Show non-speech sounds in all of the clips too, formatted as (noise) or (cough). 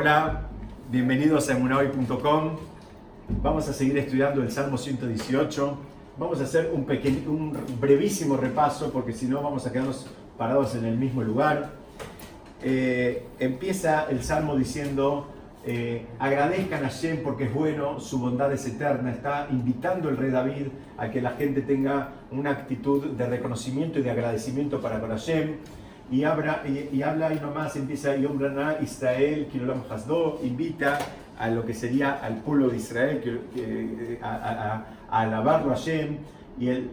Hola, bienvenidos a emunahoy.com. Vamos a seguir estudiando el Salmo 118. Vamos a hacer un, pequeño, un brevísimo repaso porque si no vamos a quedarnos parados en el mismo lugar. Eh, empieza el Salmo diciendo, eh, agradezcan a Shem porque es bueno, su bondad es eterna. Está invitando el rey David a que la gente tenga una actitud de reconocimiento y de agradecimiento para con Hashem y habla, y, habla y nomás empieza Yom Israel, Kilolam Hasdo, invita a lo que sería al pueblo de Israel que, a, alabarlo a Hashem y el,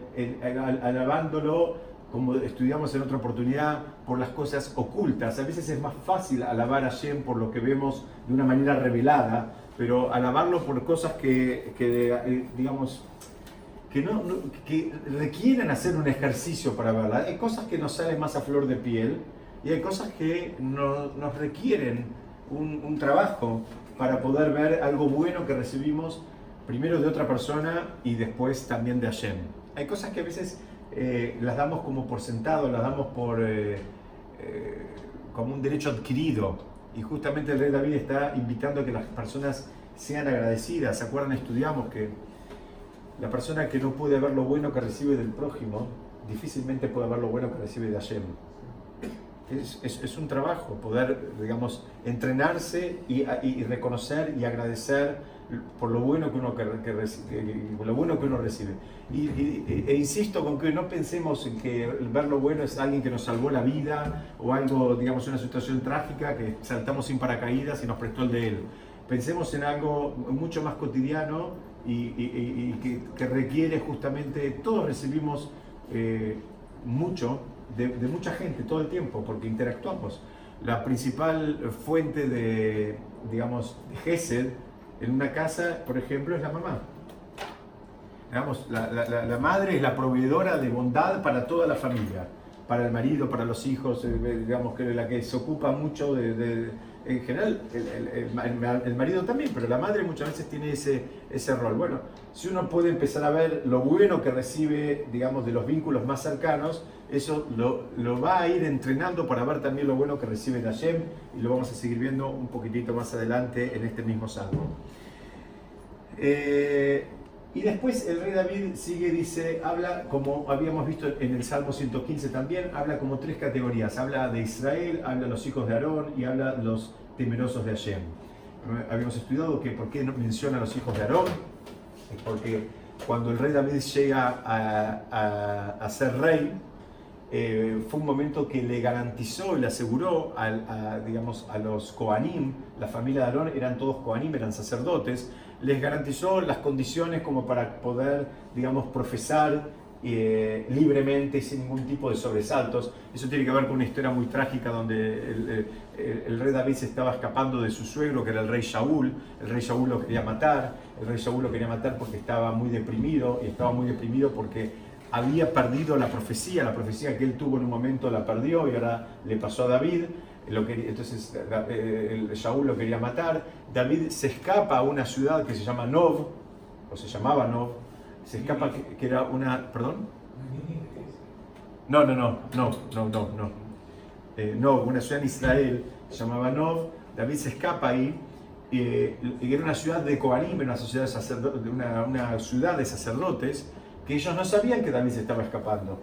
alabándolo como estudiamos en otra oportunidad, por las cosas ocultas. A veces es más fácil alabar a Hashem por lo que vemos de una manera revelada, pero alabarlo por cosas que, que eh, digamos, que, no, que requieren hacer un ejercicio para verla. Hay cosas que nos salen más a flor de piel y hay cosas que no, nos requieren un, un, trabajo para poder ver algo bueno que recibimos primero de otra persona y después también de Hashem. Hay cosas que a veces eh, las damos como por sentado, las damos por, eh, eh, como un derecho adquirido. Y justamente el rey David está invitando a que las personas sean agradecidas. ¿Se acuerdan? Estudiamos que la persona que no puede ver lo bueno que recibe del prójimo, difícilmente puede ver lo bueno que recibe de Hashem. Es, es, un trabajo poder, digamos, entrenarse y, y, reconocer y agradecer por lo bueno que uno, que, lo bueno que uno recibe. Y, e insisto con que no pensemos en que ver lo bueno es alguien que nos salvó la vida o algo, digamos, una situación trágica que saltamos sin paracaídas y nos prestó el de él. Pensemos en algo mucho más cotidiano y, que, requiere justamente, todos recibimos eh, mucho de, mucha gente todo el tiempo porque interactuamos. La principal fuente de, digamos, de Gesed en una casa, por ejemplo, es la mamá. Digamos, la, la, madre es la proveedora de bondad para toda la familia, para el marido, para los hijos, eh, digamos que la que se ocupa mucho de en general el, marido también, pero la madre muchas veces tiene ese, ese rol. Bueno, si uno puede empezar a ver lo bueno que recibe, digamos, de los vínculos más cercanos, eso lo, lo va a ir entrenando para ver también lo bueno que recibe de Hashem y lo vamos a seguir viendo un poquitito más adelante en este mismo salmo. Eh, y después el rey David sigue, dice, habla, como habíamos visto en el Salmo 115 también, habla como tres categorías. Habla de Israel, habla de los hijos de Aarón y habla los temerosos de Hashem. Habíamos estudiado que por qué menciona a los hijos de Aarón, porque cuando el rey David llega a, ser rey, eh, fue un momento que le garantizó, le aseguró a, digamos, a los Koanim, la familia de Aarón eran todos Koanim, eran sacerdotes, les garantizó las condiciones como para poder, digamos, profesar eh, libremente sin ningún tipo de sobresaltos. Eso tiene que ver con una historia muy trágica donde el, rey David se estaba escapando de su suegro, que era el rey Shaul. El rey Shaul lo quería matar. El rey Shaul lo quería matar porque estaba muy deprimido y estaba muy deprimido porque había perdido la profecía. La profecía que él tuvo en un momento la perdió y ahora le pasó a David entonces eh, el Shaul lo quería matar. David se escapa a una ciudad que se llama Nov, o se llamaba Nov. Se escapa que, era una. ¿Perdón? No, no, no, no, no, no, no. Eh, una ciudad en Israel se llamaba Nov. David se escapa ahí. Eh, era una ciudad de Kohanim, una, una, una ciudad de sacerdotes, que ellos no sabían que David se estaba escapando.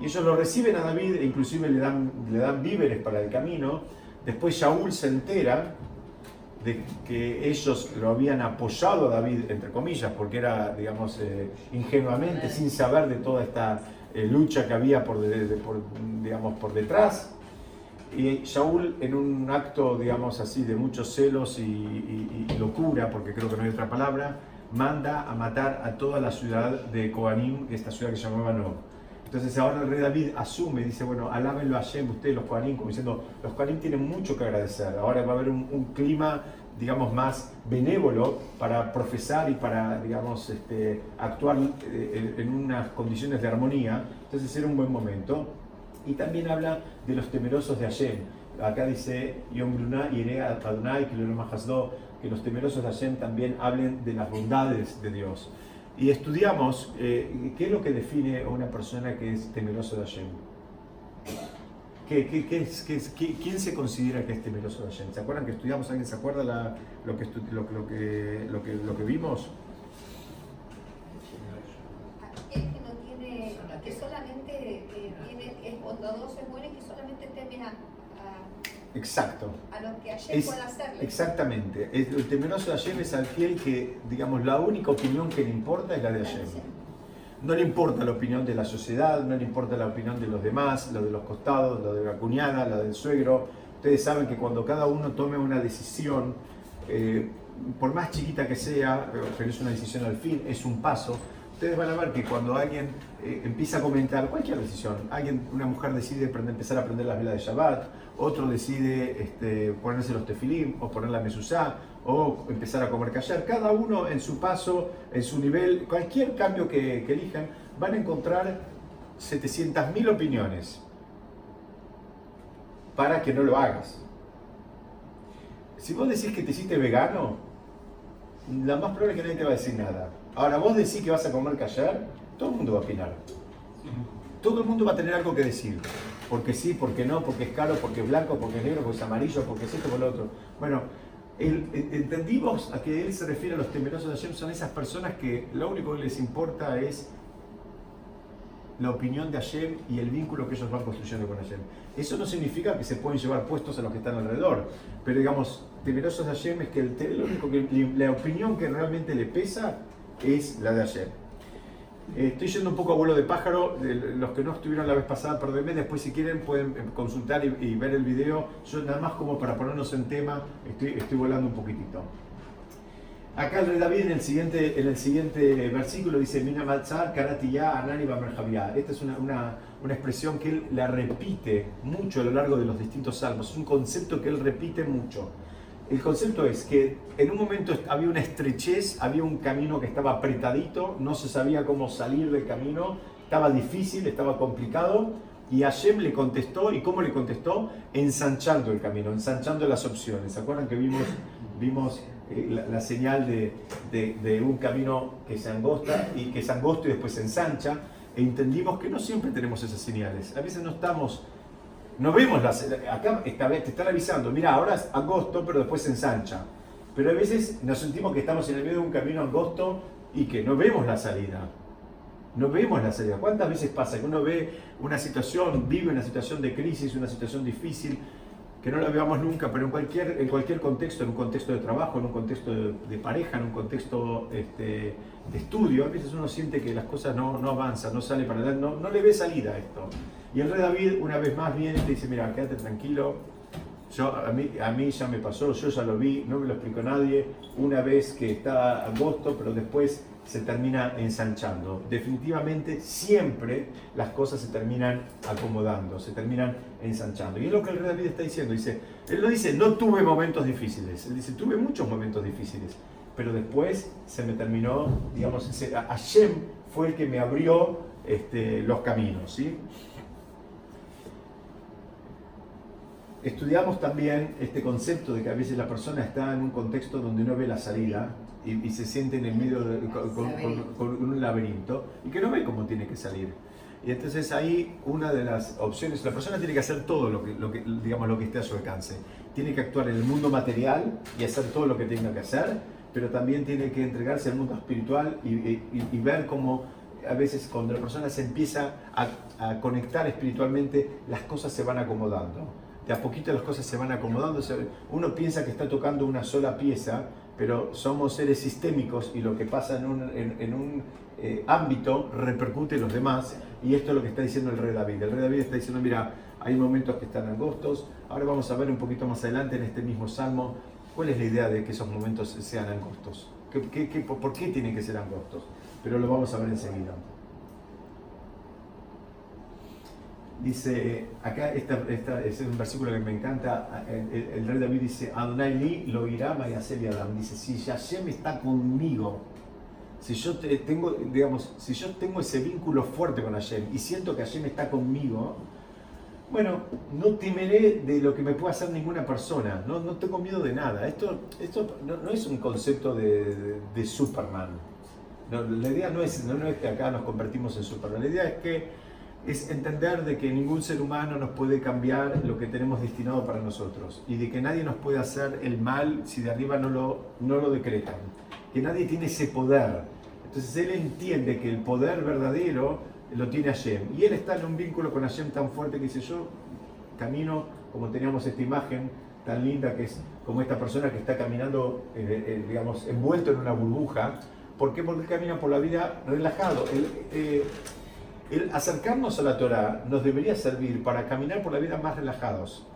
Y ellos lo reciben a David e inclusive le dan, le dan víveres para el camino. Después Shaul se entera de que ellos lo habían apoyado a David, entre comillas, porque era, digamos, eh, ingenuamente, sin saber de toda esta eh, lucha que había por, digamos, por detrás. Y Shaul, en un acto, digamos así, de muchos celos y, locura, porque creo que no hay otra palabra, manda a matar a toda la ciudad de Koanim, esta ciudad que se llamaba No. Entonces ahora el rey David asume, dice, bueno, alábenlo a Hashem, ustedes los Kohanim, como diciendo, los Kohanim tienen mucho que agradecer. Ahora va a haber un, clima, digamos, más benévolo para profesar y para, digamos, este, actuar eh, en, unas condiciones de armonía. Entonces era un buen momento. Y también habla de los temerosos de Hashem. Acá dice, Yom iré Adonai, que los temerosos de Hashem también hablen de las bondades de Dios y estudiamos eh, qué es lo que define a una persona que es temeroso de Hashem. quién se considera que es temeroso de Hashem? ¿Se acuerdan que estudiamos? ¿Alguien se acuerda lo, que, lo, que, lo, que, lo que vimos? Es que no tiene, que solamente eh, tiene, es bondadoso, es bueno y que solamente teme a, Exacto. A lo que pueda hacerle. Exactamente. El, temeroso de Hashem es aquel que, digamos, la única opinión que le importa es la de Hashem. No le importa la opinión de la sociedad, no le importa la opinión de los demás, lo de los costados, lo de la cuñada, la del suegro. Ustedes saben que cuando cada uno tome una decisión, eh, por más chiquita que sea, pero es una decisión al fin, es un paso, ustedes van a ver que cuando alguien eh, empieza a comentar cualquier decisión, alguien, una mujer decide empezar a aprender las velas de Shabbat, otro decide este, ponerse los tefilim o poner la mesuzá o empezar a comer callar, cada uno en su paso, en su nivel, cualquier cambio que, que elijan, van a encontrar 700.000 opiniones para que no lo hagas. Si vos decís que te hiciste vegano, la más probable es que nadie te va a decir nada. Ahora, vos decís que vas a comer callar, todo el mundo va a opinar. Todo el mundo va a tener algo que decir. Porque sí, porque no, porque es caro, porque es blanco, porque es negro, porque es amarillo, porque es esto, porque lo otro. Bueno, entendimos a que él se refiere a los temerosos de Hashem, son esas personas que lo único que les importa es la opinión de Hashem y el vínculo que ellos van construyendo con Hashem. Eso no significa que se pueden llevar puestos a los que están alrededor, pero digamos, temerosos de Hashem es que, el, único que la opinión que realmente le pesa es la de ayer. Eh, estoy yendo un poco a vuelo de pájaro, los que no estuvieron la vez pasada, perdónenme, después si quieren pueden eh, consultar y, ver el video. Yo nada más como para ponernos en tema, estoy, volando un poquitito. Acá el rey David en el siguiente, en el siguiente versículo dice, Mina Matzar, Karatiya, Anani Esta es una, una, una, expresión que él la repite mucho a lo largo de los distintos salmos. Es un concepto que él repite mucho. El concepto es que en un momento había una estrechez, había un camino que estaba apretadito, no se sabía cómo salir del camino, estaba difícil, estaba complicado, y Hashem le contestó, ¿y cómo le contestó? Ensanchando el camino, ensanchando las opciones. ¿Se acuerdan que vimos, vimos eh, la, señal de, de, un camino que se angosta y que se angosto y después se ensancha? E entendimos que no siempre tenemos esas señales. A veces no estamos no vemos las. Acá vez te están avisando, mira, ahora es angosto, pero después se ensancha. Pero a veces nos sentimos que estamos en el medio de un camino angosto y que no vemos la salida. No vemos la salida. ¿Cuántas veces pasa que uno ve una situación, vive una situación de crisis, una situación difícil, que no la veamos nunca, pero en cualquier, en cualquier contexto, en un contexto de trabajo, en un contexto de, pareja, en un contexto este, de estudio, a veces uno siente que las cosas no, no avanzan, no sale para adelante, no, no le ve salida a esto. Y el rey David una vez más viene y te dice, mira, quédate tranquilo, yo, a, mí, a mí ya me pasó, yo ya lo vi, no me lo explicó nadie, una vez que está agosto, pero después se termina ensanchando. Definitivamente siempre las cosas se terminan acomodando, se terminan ensanchando. Y es lo que el rey David está diciendo, dice, él no dice, no tuve momentos difíciles, él dice, tuve muchos momentos difíciles, pero después se me terminó, digamos, Hashem fue el que me abrió este, los caminos, ¿sí? Estudiamos también este concepto de que a veces la persona está en un contexto donde no ve la salida y, se siente en el medio de, con, un laberinto y que no ve cómo tiene que salir. Y entonces ahí una de las opciones, la persona tiene que hacer todo lo que, lo que, digamos, lo que esté a su alcance. Tiene que actuar en el mundo material y hacer todo lo que tenga que hacer, pero también tiene que entregarse al mundo espiritual y, ver cómo a veces cuando la persona se empieza a, a conectar espiritualmente, las cosas se van acomodando de a poquito las cosas se van acomodando. Uno piensa que está tocando una sola pieza, pero somos seres sistémicos y lo que pasa en un, en, un eh, ámbito repercute en los demás. Y esto es lo que está diciendo el rey David. El rey David está diciendo, mira, hay momentos que están angostos. Ahora vamos a ver un poquito más adelante en este mismo salmo cuál es la idea de que esos momentos sean angostos. ¿Qué, por qué tienen que ser angostos? Pero lo vamos a ver enseguida. Dice, acá esta, es un versículo que me encanta, el, rey David dice, Adonai li lo irá y Adam. Dice, si Hashem está conmigo, si yo tengo, digamos, si yo tengo ese vínculo fuerte con Hashem y siento que Hashem está conmigo, bueno, no temeré de lo que me pueda hacer ninguna persona, no, no tengo miedo de nada. Esto, esto no, es un concepto de, de, Superman. la idea no es, no es que acá nos convertimos en Superman, la idea es que es entender de que ningún ser humano nos puede cambiar lo que tenemos destinado para nosotros y de que nadie nos puede hacer el mal si de arriba no lo, no lo decretan, que nadie tiene ese poder. Entonces él entiende que el poder verdadero lo tiene Hashem y él está en un vínculo con Hashem tan fuerte que dice yo camino como teníamos esta imagen tan linda que es como esta persona que está caminando, eh, eh, digamos, envuelto en una burbuja. ¿Por qué? Porque camina por la vida relajado. Eh, el acercarnos a la Torah nos debería servir para caminar por la vida más relajados.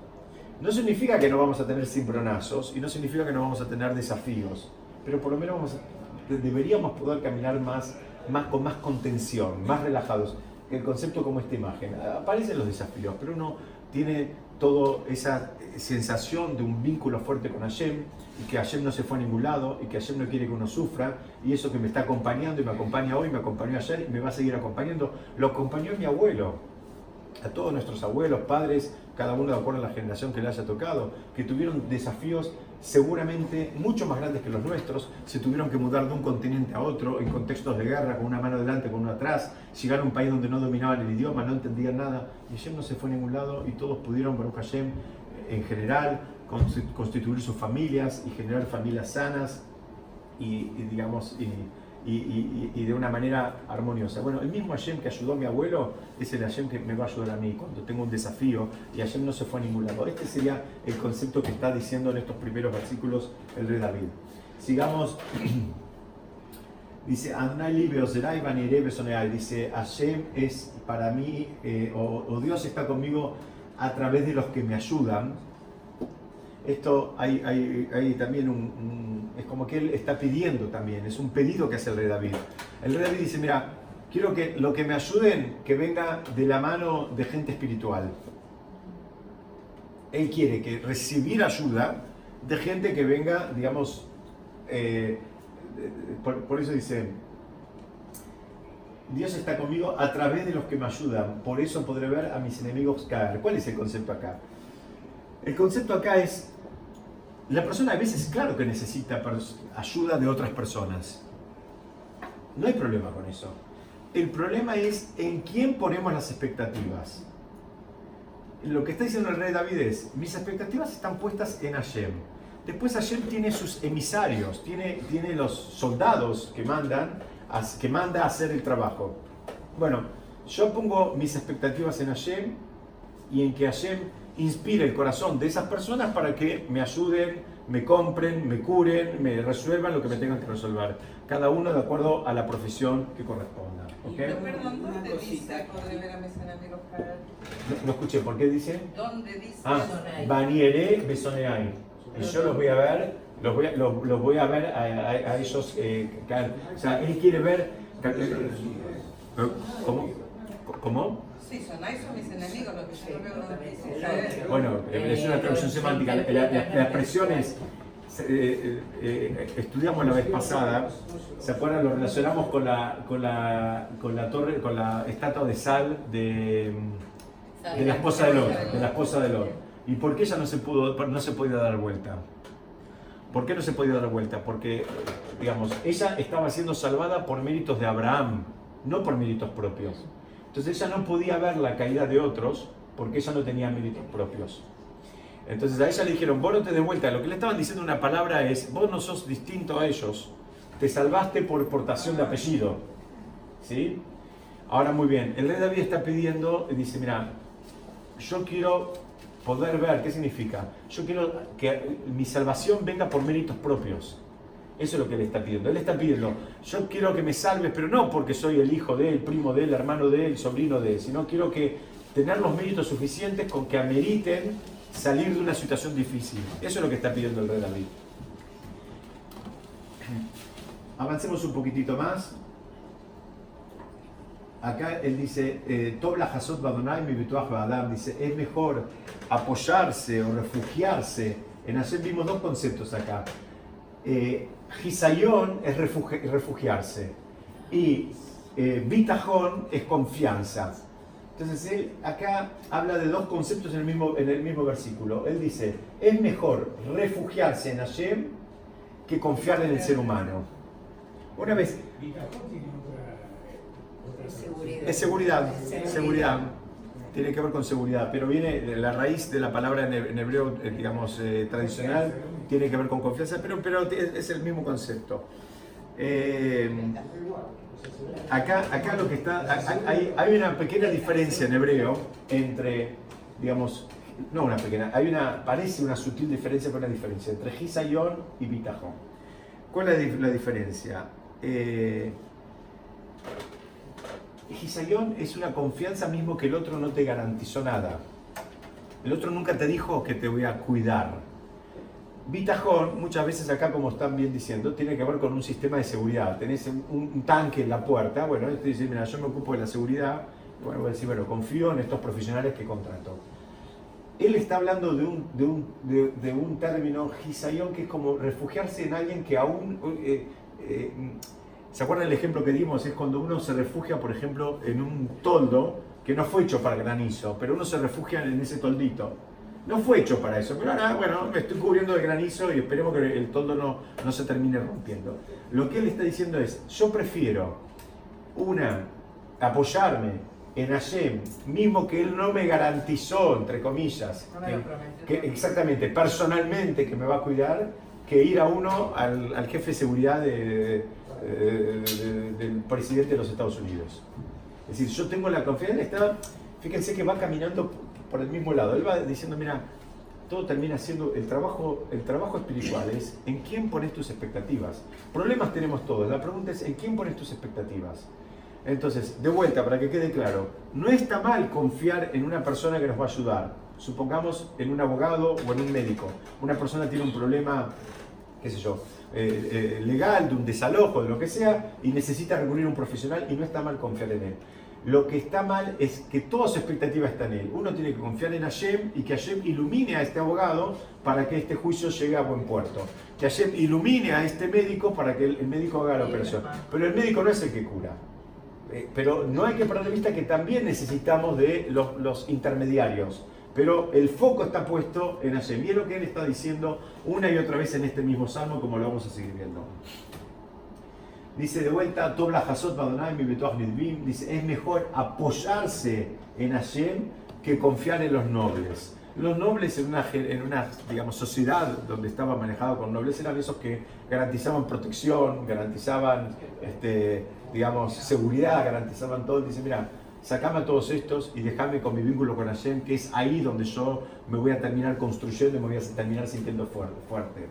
No significa que no vamos a tener cimbronazos y no significa que no vamos a tener desafíos, pero por lo menos deberíamos poder caminar más, más con más contención, más relajados. El concepto como esta imagen. Aparecen los desafíos, pero uno tiene toda esa sensación de un vínculo fuerte con Hashem y que Hashem no se fue a ningún lado y que Hashem no quiere que uno sufra y eso que me está acompañando y me acompaña hoy, me acompañó ayer y me va a seguir acompañando, lo acompañó mi abuelo, a todos nuestros abuelos, padres, cada uno de acuerdo a la generación que le haya tocado, que tuvieron desafíos seguramente mucho más grandes que los nuestros, se tuvieron que mudar de un continente a otro en contextos de guerra, con una mano delante, con una atrás, llegar a un país donde no dominaban el idioma, no entendían nada, y Hashem no se fue a ningún lado y todos pudieron, Baruch Hashem, en general, constituir sus familias y generar familias sanas y, digamos, y, y, de una manera armoniosa. Bueno, el mismo Hashem que ayudó a mi abuelo es el Hashem que me va a ayudar a mí cuando tengo un desafío y Hashem no se fue a ningún lado. Este sería el concepto que está diciendo en estos primeros versículos el rey David. Sigamos. (clears throat) Dice, dice, Hashem es para mí, eh, o Dios está conmigo a través de los que me ayudan esto hay, hay, también un, Es como que él está pidiendo también, es un pedido que hace el rey David. El rey David dice, mira, quiero que lo que me ayuden, que venga de la mano de gente espiritual. Él quiere que recibir ayuda de gente que venga, digamos, eh, por, eso dice, Dios está conmigo a través de los que me ayudan, por eso podré ver a mis enemigos caer. ¿Cuál es el concepto acá? El concepto acá es la persona a veces, claro que necesita ayuda de otras personas. No hay problema con eso. El problema es en quién ponemos las expectativas. Lo que está diciendo el rey David es, mis expectativas están puestas en Hashem. Después Hashem tiene sus emisarios, tiene, tiene los soldados que mandan, que manda a hacer el trabajo. Bueno, yo pongo mis expectativas en Hashem y en que Hashem inspire el corazón de esas personas para que me ayuden, me compren, me curen, me resuelvan lo que me tengan que resolver. Cada uno de acuerdo a la profesión que corresponda. ¿okay? Perdón, ¿dónde dice ver a mis enemigos No, escuché, ¿por qué dice? ¿Dónde dice? Ah, Baniere Besoneai. Y yo los voy a ver, los voy a, los, voy a ver a, ellos eh, caer. O sea, él quiere ver... ¿Cómo? ¿Cómo? Bueno, es una traducción semántica. La, expresión es, eh, eh, estudiamos la vez pasada, ¿se acuerdan? Lo relacionamos con la, con la, con la torre, con la estatua de sal de, de la esposa de Lot, de la esposa de Lot. ¿Y por qué ella no se pudo, no se podía dar vuelta? ¿Por qué no se podía dar vuelta? Porque, digamos, ella estaba siendo salvada por méritos de Abraham, no por méritos propios. Entonces ella no podía ver la caída de otros porque ella no tenía méritos propios. Entonces a ella le dijeron, vos no te des vuelta. Lo que le estaban diciendo una palabra es, vos no sos distinto a ellos. Te salvaste por portación de apellido. ¿Sí? Ahora muy bien, el rey David está pidiendo, dice, mira, yo quiero poder ver, ¿qué significa? Yo quiero que mi salvación venga por méritos propios. Eso es lo que le está pidiendo. Él está pidiendo, yo quiero que me salves, pero no porque soy el hijo de él, primo de él, hermano de él, sobrino de él, sino quiero que tener los méritos suficientes con que ameriten salir de una situación difícil. Eso es lo que está pidiendo el rey David. (clears throat) Avancemos un poquitito más. Acá él dice, eh, Tobla Hasot Badonai mi Adam, dice, es mejor apoyarse o refugiarse. En Hashem vimos dos conceptos acá. Eh, Gisayón es refugiarse y eh, es confianza. Entonces él acá habla de dos conceptos en el, mismo, en el mismo versículo. Él dice, es mejor refugiarse en Hashem que confiar en el ser humano. Una vez... Es seguridad, seguridad. Tiene que ver con seguridad, pero viene la raíz de la palabra en hebreo, eh, digamos, eh, tradicional, tiene que ver con confianza, pero, es el mismo concepto. Eh, acá, acá lo que está, hay, una pequeña diferencia en hebreo entre, digamos, no una pequeña, hay una, parece una sutil diferencia, pero una diferencia entre Gisayon y Bitajón. ¿Cuál es la, diferencia? Eh, es una confianza mismo que el otro no te garantizó nada. El otro nunca te dijo que te voy a cuidar. Bitajón, muchas veces acá, como están bien diciendo, tiene que ver con un sistema de seguridad. Tenés un, tanque en la puerta, bueno, este dice, mira, yo me ocupo de la seguridad, bueno, voy a decir, bueno, confío en estos profesionales que contrato. Él está hablando de, un término, Gisayón, que es como refugiarse en alguien que aún... Eh, eh, ¿Se acuerdan el ejemplo que dimos? Es cuando uno se refugia, por ejemplo, en un toldo que no fue hecho para granizo, pero uno se refugia en ese toldito. No fue hecho para eso, pero ahora, bueno, me estoy cubriendo de granizo y esperemos que el toldo no, no se termine rompiendo. Lo que él está diciendo es, yo prefiero, una, apoyarme en Hashem, mismo que él no me garantizó, entre comillas, que, exactamente, personalmente que me va a cuidar, que ir a uno al, jefe de seguridad del presidente de los Estados Unidos. Es decir, yo tengo la confianza, está, fíjense que va caminando por el mismo lado. Él va diciendo, mira, todo termina siendo el trabajo, el trabajo espiritual es en quién pones tus expectativas. Problemas tenemos todos. La pregunta es en quién pones tus expectativas. Entonces, de vuelta, para que quede claro, no está mal confiar en una persona que nos va a ayudar. Supongamos en un abogado o en un médico. Una persona tiene un problema, qué sé yo, eh, eh, legal, de un desalojo, de lo que sea, y necesita recurrir a un profesional y no está mal confiar en él. Lo que está mal es que toda su expectativa está en él. Uno tiene que confiar en Hashem y que Hashem ilumine a este abogado para que este juicio llegue a buen puerto. Que Hashem ilumine a este médico para que el, médico haga la operación. Pero el médico no es el que cura. Eh, pero no hay que perder de vista que también necesitamos de los, los intermediarios. Pero el foco está puesto en Hashem. Y es lo que él está diciendo una y otra vez en este mismo salmo, como lo vamos a seguir viendo. Dice de vuelta, Tobla Hasot dice, es mejor apoyarse en Hashem que confiar en los nobles. Los nobles en una, en una digamos, sociedad donde estaba manejado con nobles eran esos que garantizaban protección, garantizaban este, digamos, seguridad, garantizaban todo. Dice, mira, sacame a todos estos y déjame con mi vínculo con Hashem, que es ahí donde yo me voy a terminar construyendo y me voy a terminar sintiendo fuerte.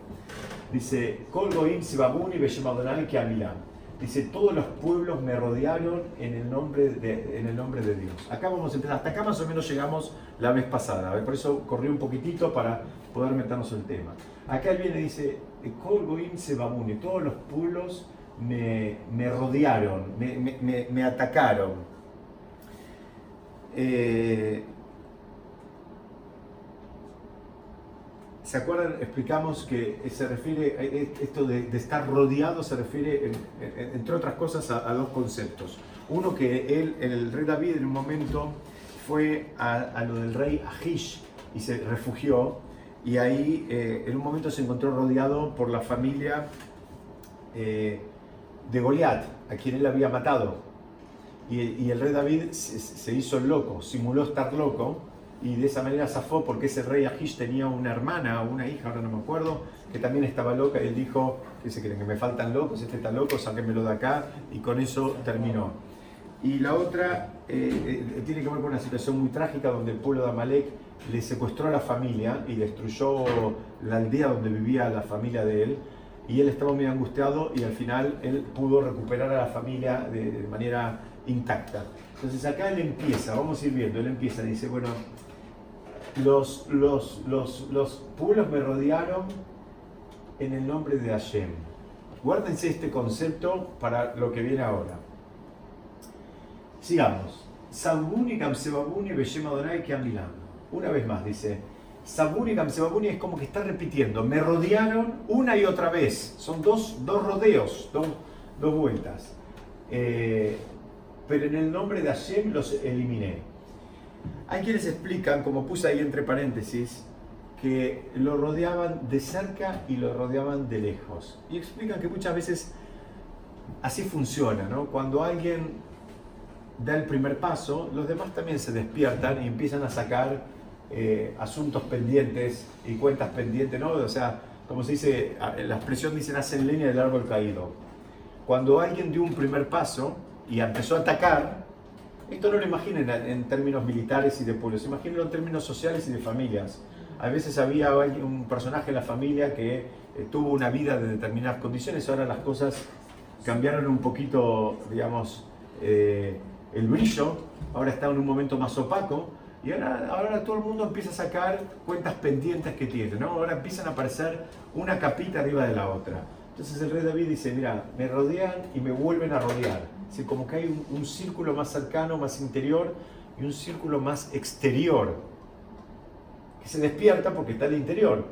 Dice, Kolgoim Sibabuni que Dice, todos los pueblos me rodearon en el, nombre de, en el nombre de Dios. Acá vamos a empezar, hasta acá más o menos llegamos la vez pasada, por eso corrí un poquitito para poder meternos el tema. Acá él viene y dice, Kolgoim Sebabuni, todos los pueblos me, rodearon, me, atacaron. Eh, ¿Se acuerdan? Explicamos que se refiere, eh, esto de, estar rodeado se refiere, entre otras cosas, a, dos conceptos. Uno que él, el rey David en un momento fue a, lo del rey Ahish y se refugió y ahí eh, en un momento se encontró rodeado por la familia eh, de Goliat, a quien él había matado. Y, el rey David se hizo loco, simuló estar loco y de esa manera zafó porque ese rey Ahish tenía una hermana o una hija, ahora no me acuerdo, que también estaba loca y él dijo, que se creen que me faltan locos, este está loco, sáquenmelo de acá y con eso terminó. Y la otra eh, eh, tiene que ver con una situación muy trágica donde el pueblo de Amalek le secuestró a la familia y destruyó la aldea donde vivía la familia de él y él estaba muy angustiado y al final él pudo recuperar a la familia de, de manera intacta. Entonces acá él empieza, vamos a ir viendo, él empieza, dice, bueno, los, los, los, los pueblos me rodearon en el nombre de Hashem. Guárdense este concepto para lo que viene ahora. Sigamos. Sabuni Kamsebabuni Beshem Adonai Una vez más dice. Sabuni Kamsebabuni es como que está repitiendo. Me rodearon una y otra vez. Son dos, dos rodeos, dos, dos vueltas. Eh, pero en el nombre de Hashem los eliminé. Hay quienes explican, como puse ahí entre paréntesis, que lo rodeaban de cerca y lo rodeaban de lejos. Y explican que muchas veces así funciona, ¿no? Cuando alguien da el primer paso, los demás también se despiertan y empiezan a sacar eh, asuntos pendientes y cuentas pendientes, ¿no? O sea, como se dice, la expresión dicen, hacen leña del árbol caído. Cuando alguien dio un primer paso y empezó a atacar, esto no lo imaginen en términos militares y de pueblos, imagínenlo en términos sociales y de familias. A veces había un personaje en la familia que eh, tuvo una vida de determinadas condiciones, ahora las cosas cambiaron un poquito, digamos, eh, el brillo, ahora está en un momento más opaco, y ahora, ahora todo el mundo empieza a sacar cuentas pendientes que tiene, ¿no? Ahora empiezan a aparecer una capita arriba de la otra. Entonces el rey David dice, mira, me rodean y me vuelven a rodear. Como que hay un, círculo más cercano, más interior y un círculo más exterior, que se despierta porque está en el interior.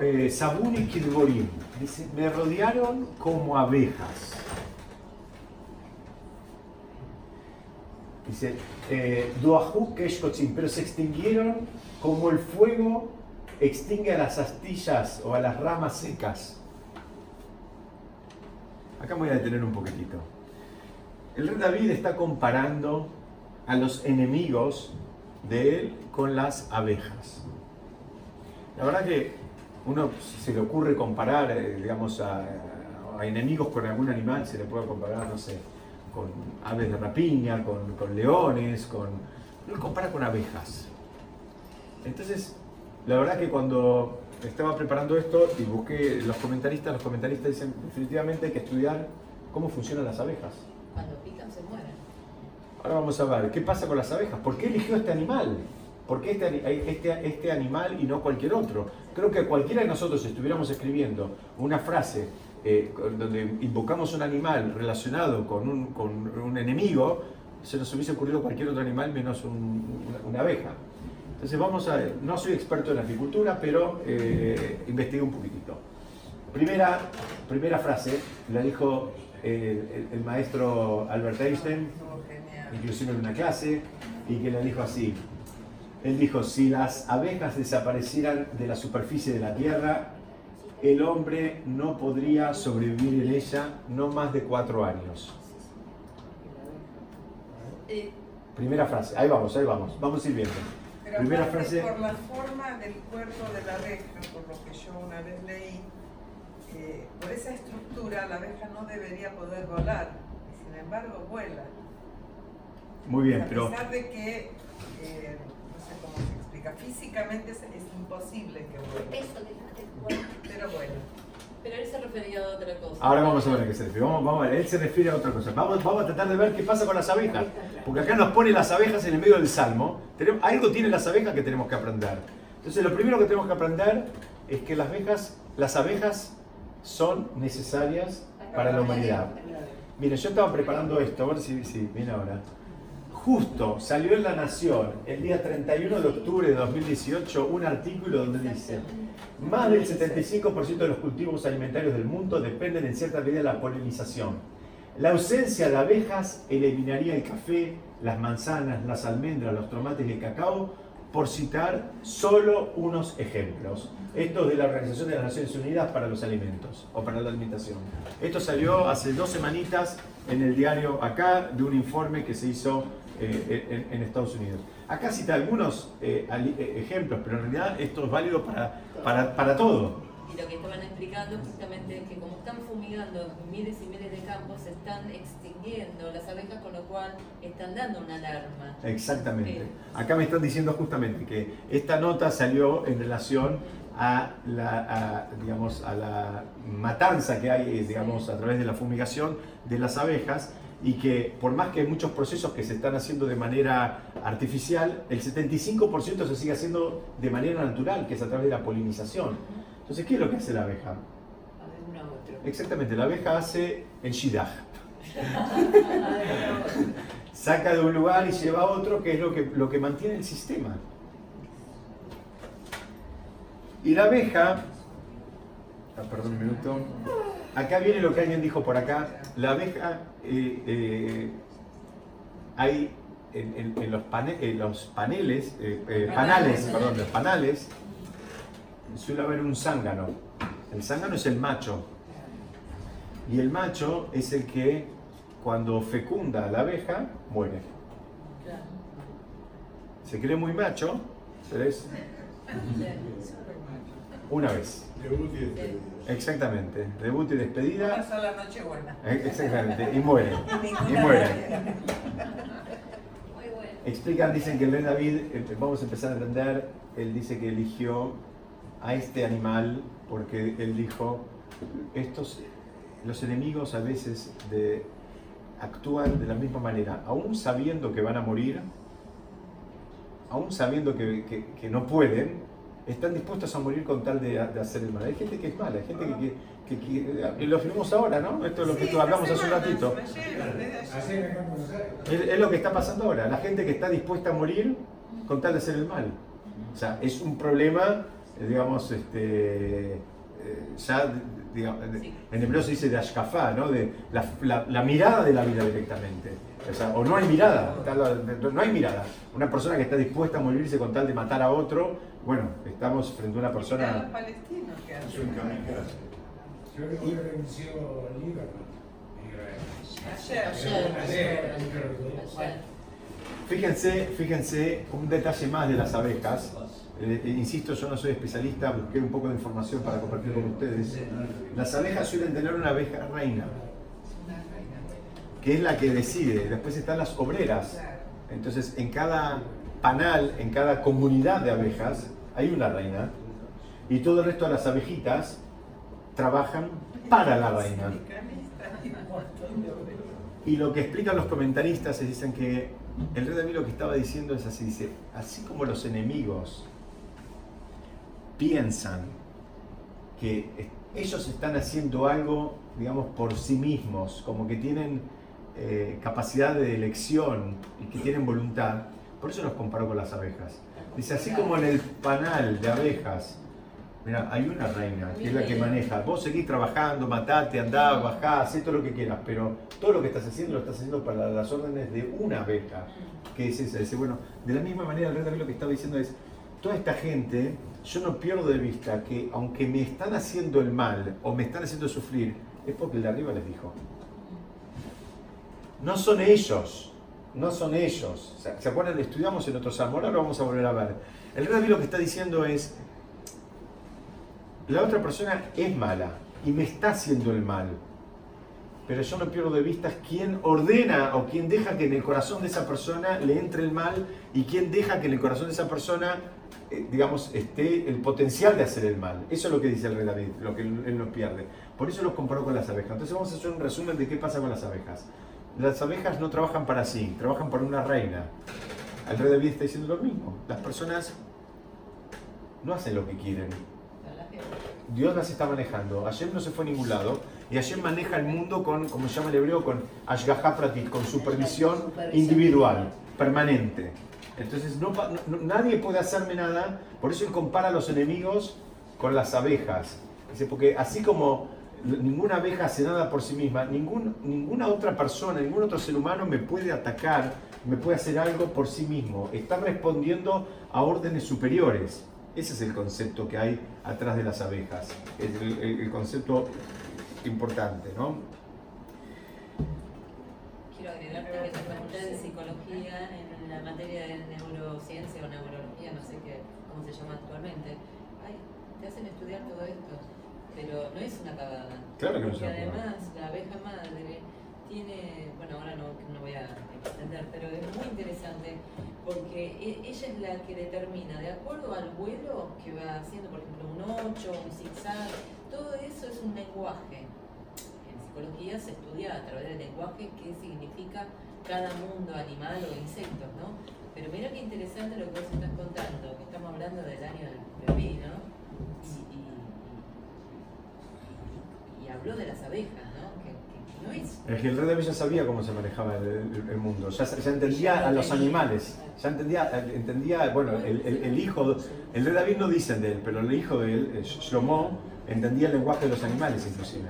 Eh, Sabuni y Kilgorim. Dice, me rodearon como abejas. Dice, eh, pero se extinguieron como el fuego extingue a las astillas o a las ramas secas. Acá me voy a detener un poquitito. El rey David está comparando a los enemigos de él con las abejas. La verdad que uno se le ocurre comparar, eh, digamos, a, enemigos con algún animal, se le puede comparar, no sé, con aves de rapiña, con, leones, con... Uno compara con abejas. Entonces, la verdad que cuando estaba preparando esto y busqué los comentaristas, los comentaristas dicen definitivamente hay que estudiar cómo funcionan las abejas. Cuando pican se mueren. Ahora vamos a ver, ¿qué pasa con las abejas? ¿Por qué eligió este animal? ¿Por qué este, este, este animal y no cualquier otro? Creo que cualquiera de nosotros, si estuviéramos escribiendo una frase eh, donde invocamos un animal relacionado con un, con un, enemigo, se nos hubiese ocurrido cualquier otro animal menos una, abeja. Entonces vamos a ver, no soy experto en apicultura, pero eh, investigué un poquitito. Primera, primera frase, la dijo eh, el, el, maestro Albert Einstein, inclusive en una clase, y que le dijo así, él dijo, si las abejas desaparecieran de la superficie de la tierra, el hombre no podría sobrevivir en ella no más de cuatro años. Primera frase, ahí vamos, ahí vamos, vamos a ir viendo. Primera frase. Por la forma del cuerpo de la abeja, por lo que yo una vez leí, eh, por esa estructura la abeja no debería poder volar, sin embargo vuela. Muy bien, pero... A pesar de que eh, Físicamente es, imposible que vuele. Pero bueno. Pero él se refería a otra cosa. Ahora vamos a ver a qué se refiere. Vamos, a ver, él se refiere a otra cosa. Vamos, vamos a tratar de ver qué pasa con las abejas. Porque acá nos pone las abejas en el medio del salmo. Tenemos, algo tienen las abejas que tenemos que aprender. Entonces, lo primero que tenemos que aprender es que las abejas, las abejas son necesarias para la humanidad. Miren, yo estaba preparando esto, a ver si, si viene ahora. Justo salió en La Nación el día 31 de octubre de 2018 un artículo donde dice, más del 75% de los cultivos alimentarios del mundo dependen en cierta medida de la polinización. La ausencia de abejas eliminaría el café, las manzanas, las almendras, los tomates y el cacao, por citar solo unos ejemplos. Esto es de la Organización de las Naciones Unidas para los Alimentos o para la Alimentación. Esto salió hace dos semanitas en el diario acá de un informe que se hizo eh, en, Estados Unidos. Acá cita algunos eh, eh, ejemplos, pero en realidad esto es válido para, para, para todo. Y lo que estaban explicando justamente es que como están fumigando miles y miles de campos, se están extinguiendo las abejas, con lo cual están dando una alarma. Exactamente. Acá me están diciendo justamente que esta nota salió en relación a la, digamos, a la matanza que hay digamos, a través de la fumigación de las abejas y que por más que hay muchos procesos que se están haciendo de manera artificial, el 75% se sigue haciendo de manera natural, que es a través de la polinización. Entonces, ¿qué es lo que hace la abeja? Exactamente, la abeja hace el shidaj. (laughs) Saca de un lugar y lleva a otro, que es lo que, lo que mantiene el sistema. Y la abeja, ah, perdón un minuto, acá viene lo que alguien dijo por acá, la abeja eh, eh, hay en, los, los, paneles, eh, panales, perdón, los panales, suele haber un zángano. El zángano es el macho. Y el macho es el que cuando fecunda a la abeja, muere. Se cree muy macho, ¿sabes? (laughs) Una vez. Debut y despedida. Exactamente. Debut y despedida. Una sola noche buena. Eh, Exactamente. Y muere. (laughs) Y muere. noche. Muy bueno. Explican, dicen que el rey David, eh, vamos a empezar a entender, él dice que eligió a este animal porque él dijo, estos, los enemigos a veces de, actúan de la misma manera, aún sabiendo que van a morir, aún sabiendo que, que- que no pueden, están dispuestos a morir con tal de, de hacer el mal. Hay gente que es mala, hay gente que... que, que- que- lo vimos ahora, ¿no? Esto es lo que Sí, hablamos hace un ratito. Es, es lo que está pasando ahora, la gente que está dispuesta a morir con tal de hacer el mal. O sea, es un problema, eh, digamos, este, eh, ya, digamos, Sí. en hebreo se dice de ashkafá, ¿no? De la, la- la mirada de la vida directamente. O sea, o no hay mirada, no hay mirada. Una persona que está dispuesta a morirse con tal de matar a otro, bueno, estamos frente a una Mira los persona... palestinos que hacen. Yo creo que renunció. Ayer. Ayer. Fíjense, fíjense un detalle más de las abejas. Eh, eh, insisto, yo no soy especialista, busqué un poco de información para compartir con ustedes. Las abejas suelen tener una abeja reina, que es la que decide. Después están las obreras. Entonces, en cada panal, en cada comunidad de abejas, hay una reina. Y todo el resto de las abejitas trabajan para la reina. Y lo que explican los comentaristas es dicen que el rey David lo que estaba diciendo es así, dice, así como los enemigos piensan que ellos están haciendo algo, digamos, por sí mismos, como que tienen eh, capacidad de elección y que tienen voluntad, por eso los comparó con las abejas. Dice, así como en el panal de abejas, mira, hay una reina que es la que maneja. Vos seguís trabajando, matate, andá, bajá, hacé todo lo que quieras, pero todo lo que estás haciendo lo estás haciendo para las órdenes de una abeja, que es esa. Dice, bueno, de la misma manera el rey David lo que estaba diciendo es, toda esta gente, yo no pierdo de vista que aunque me están haciendo el mal o me están haciendo sufrir, es porque el de arriba les dijo. No son ellos, no son ellos. ¿Se acuerdan? Estudiamos en otro salmo, ahora lo vamos a volver a ver. El rey David lo que está diciendo es, la otra persona es mala y me está haciendo el mal. Pero yo no pierdo de vista quién ordena o quién deja que en el corazón de esa persona le entre el mal y quién deja que en el corazón de esa persona, eh, digamos, esté el potencial de hacer el mal. Eso es lo que dice el rey David, lo que él él no pierde. Por eso los comparó con las abejas. Entonces vamos a hacer un resumen de qué pasa con las abejas. Las abejas no trabajan para sí, trabajan por una reina. El rey David está diciendo lo mismo. Las personas no hacen lo que quieren, Para. Dios las está manejando. Hashem no se fue a ningún lado. Y Hashem maneja el mundo con, como se llama el hebreo, con Ashgaha Pratit, con supervisión individual, permanente. Entonces nadie puede hacerme nada. Por eso él compara a los enemigos con las abejas. Porque así como ninguna abeja hace nada por sí misma, ningún- ninguna otra persona, ningún otro ser humano me puede atacar, me puede hacer algo por sí mismo. Está respondiendo a órdenes superiores. Ese es el concepto que hay atrás de las abejas. El, concepto importante, ¿no? Quiero agregarte que la facultad de psicología, en la materia de neurociencia o neurología, no sé qué, cómo se llama actualmente, ay, te hacen estudiar todo esto, pero no es una cagada. Claro que no es una además la abeja madre tiene, bueno, ahora no, no voy a extender, pero es muy interesante porque e- ella es la que determina, de acuerdo al vuelo que va haciendo, por ejemplo, un 8, un zigzag, todo eso es un lenguaje. En psicología se estudia a través del lenguaje qué significa cada mundo animal o insectos, ¿no? Pero mira qué interesante lo que vos estás contando, que estamos hablando del año del bebé, ¿no? Y, y- y- y habló de las abejas, ¿no? Que, que no es Es que el rey David ya sabía cómo se manejaba el, el- el mundo, ya, ya entendía a los animales, ya entendía, entendía bueno, el, hijo, el rey David no dicen de él, pero el hijo de él, eh, Shlomo, entendía el lenguaje de los animales inclusive.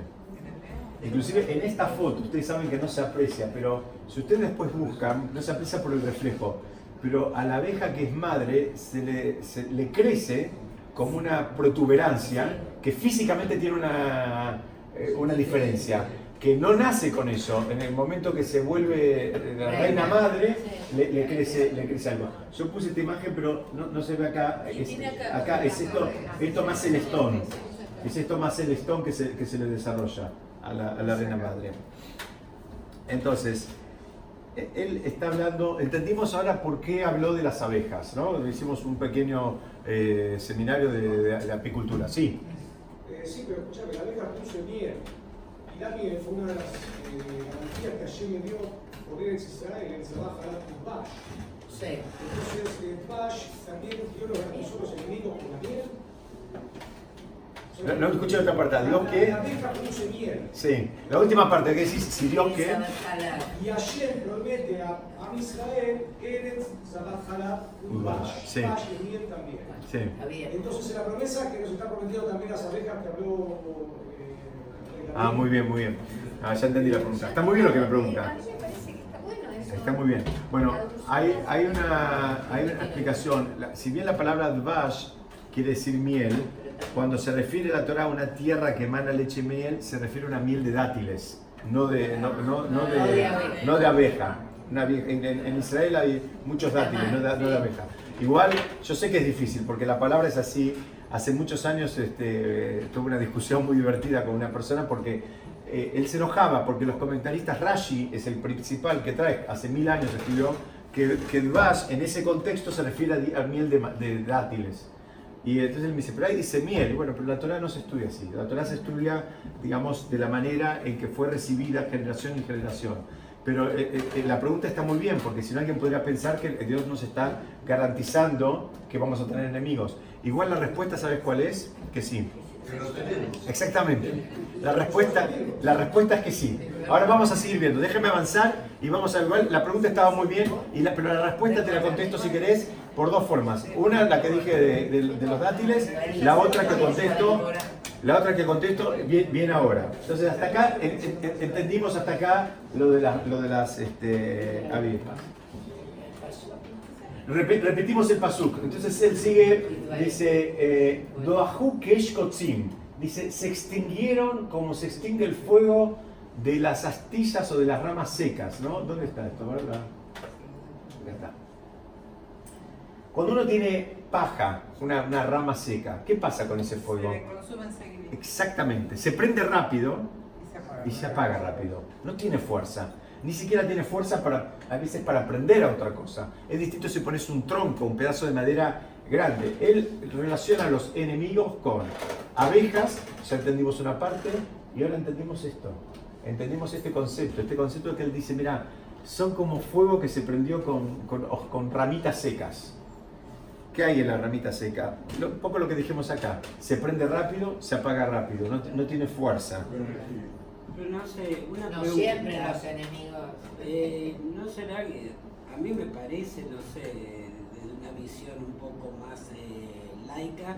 Inclusive en esta foto, ustedes saben que no se aprecia, pero si ustedes después buscan, no se aprecia por el reflejo, pero a la abeja que es madre se le, se le crece como una protuberancia que físicamente tiene una, una diferencia que no nace con eso, en el momento que se vuelve la reina madre, le, le crece, le crece algo. Yo puse esta imagen, pero no, no se ve acá. Es, acá es esto, esto más celestón. Es esto más celestón que se, que se le desarrolla a la, a la reina madre. Entonces, él está hablando, entendimos ahora por qué habló de las abejas, ¿no? Hicimos un pequeño eh, seminario de, de, de, apicultura, sí. Eh, sí, pero escúchame, la abeja puso miel. Y la miel fue una de las eh, garantías que allí me dio por Eretz Israel, en Zabaj Harat Bash. Sí. Entonces, eh, Bash también dio los los enemigos con la miel. No, no escuché otra parte. Dios que. La abeja produce miel. Sí. La última parte que decís, si Dios que. Y ayer promete a, a Israel Eretz Bash. Sí. Bash y miel también. Sí. Entonces, en la promesa que nos está prometiendo también las abejas que habló. eh, Ah, muy bien, muy bien. Ah, ya entendí la pregunta. Está muy bien lo que me pregunta. Está muy bien. Bueno, hay, hay, una, hay una explicación. Si bien la palabra dvash quiere decir miel, cuando se refiere la Torah a una tierra que emana leche y miel, se refiere a una miel de dátiles, no de, no, no, no de, no de abeja. Una. En, Israel hay muchos dátiles, no de, no de abeja. Igual, yo sé que es difícil, porque la palabra es así. Hace muchos años este, tuve una discusión muy divertida con una persona porque eh, él se enojaba porque los comentaristas, Rashi es el principal que trae, hace mil años escribió, que, que Dvash en ese contexto se refiere a, miel de dátiles. Y entonces él me dice, pero ahí dice miel. Bueno, pero la Torah no se estudia así. La Torah se estudia, digamos, de la manera en que fue recibida generación y generación. Pero eh, eh, eh, la pregunta está muy bien, porque si no alguien podría pensar que Dios nos está garantizando que vamos a tener enemigos. Igual la respuesta, ¿sabes cuál es? Que sí. Exactamente. La respuesta, la respuesta es que sí. Ahora vamos a seguir viendo. Déjeme avanzar y vamos a igual. La pregunta estaba muy bien, y la, pero la respuesta te la contesto si querés por dos formas. Una, la que dije de, los dátiles, la otra que contesto, la otra que contesto bien ahora. Entonces hasta acá en- en- entendimos hasta acá lo de, las este, avispas. Repe- repetimos el pasuk. Entonces él sigue, dice, eh, Doahu kesh. Dice, se extinguieron como se extingue el fuego de las astillas o de las ramas secas, ¿no? ¿Dónde está esto? ¿Verdad? Está. Cuando uno tiene paja, una, una rama seca, ¿qué pasa con ese Se fuego? le consume enseguida Exactamente, se prende rápido y se apaga. y se apaga rápido. No tiene fuerza. Ni siquiera tiene fuerza para, a veces para prender a otra cosa. Es distinto si pones un tronco, un pedazo de madera grande. Él relaciona a los enemigos con abejas, ya entendimos una parte, y ahora entendimos esto. Entendimos este concepto, este concepto de que él dice, mira, son como fuego que se prendió con, con, con ramitas secas. ¿Qué hay en la ramita seca? Lo- un poco lo que dijimos acá. Se prende rápido, se apaga rápido, no, no tiene fuerza. Pero no sé, una No pregunta. siempre los enemigos. Eh, ¿No será que a mí me parece, no sé, desde una visión un poco más eh, laica,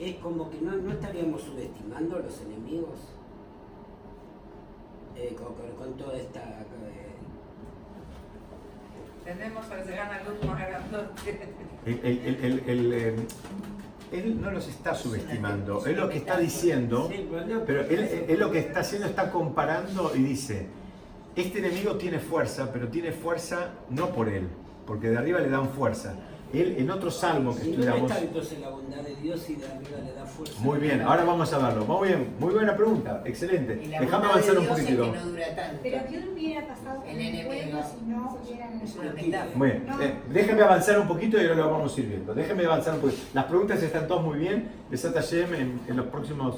es como que no, no estaríamos subestimando a los enemigos Eh, con, con- con toda esta... Tenemos al gran más grandote. El- el- el- el- el, eh, él no los está subestimando, él lo que está diciendo, no, pero él, él lo que está haciendo está comparando y dice, este enemigo tiene fuerza, pero tiene fuerza no por él, porque de arriba le dan fuerza. Él en otro salmo que ¿Y dónde estudiamos... está entonces la bondad de Dios y de arriba le da fuerza? Muy bien, ahora vamos a verlo. Muy bien, muy buena pregunta, excelente. Déjame avanzar de un Dios es poquitito. que no dura tanto. Pero ¿qué hubiera pasado con El el pueblo si no hubieran metáfora. Muy bien, eh, déjeme avanzar un poquito y ahora lo vamos a ir viendo. Déjeme avanzar un poquito. Las preguntas están todas muy bien. Besata Shem, en, en los próximos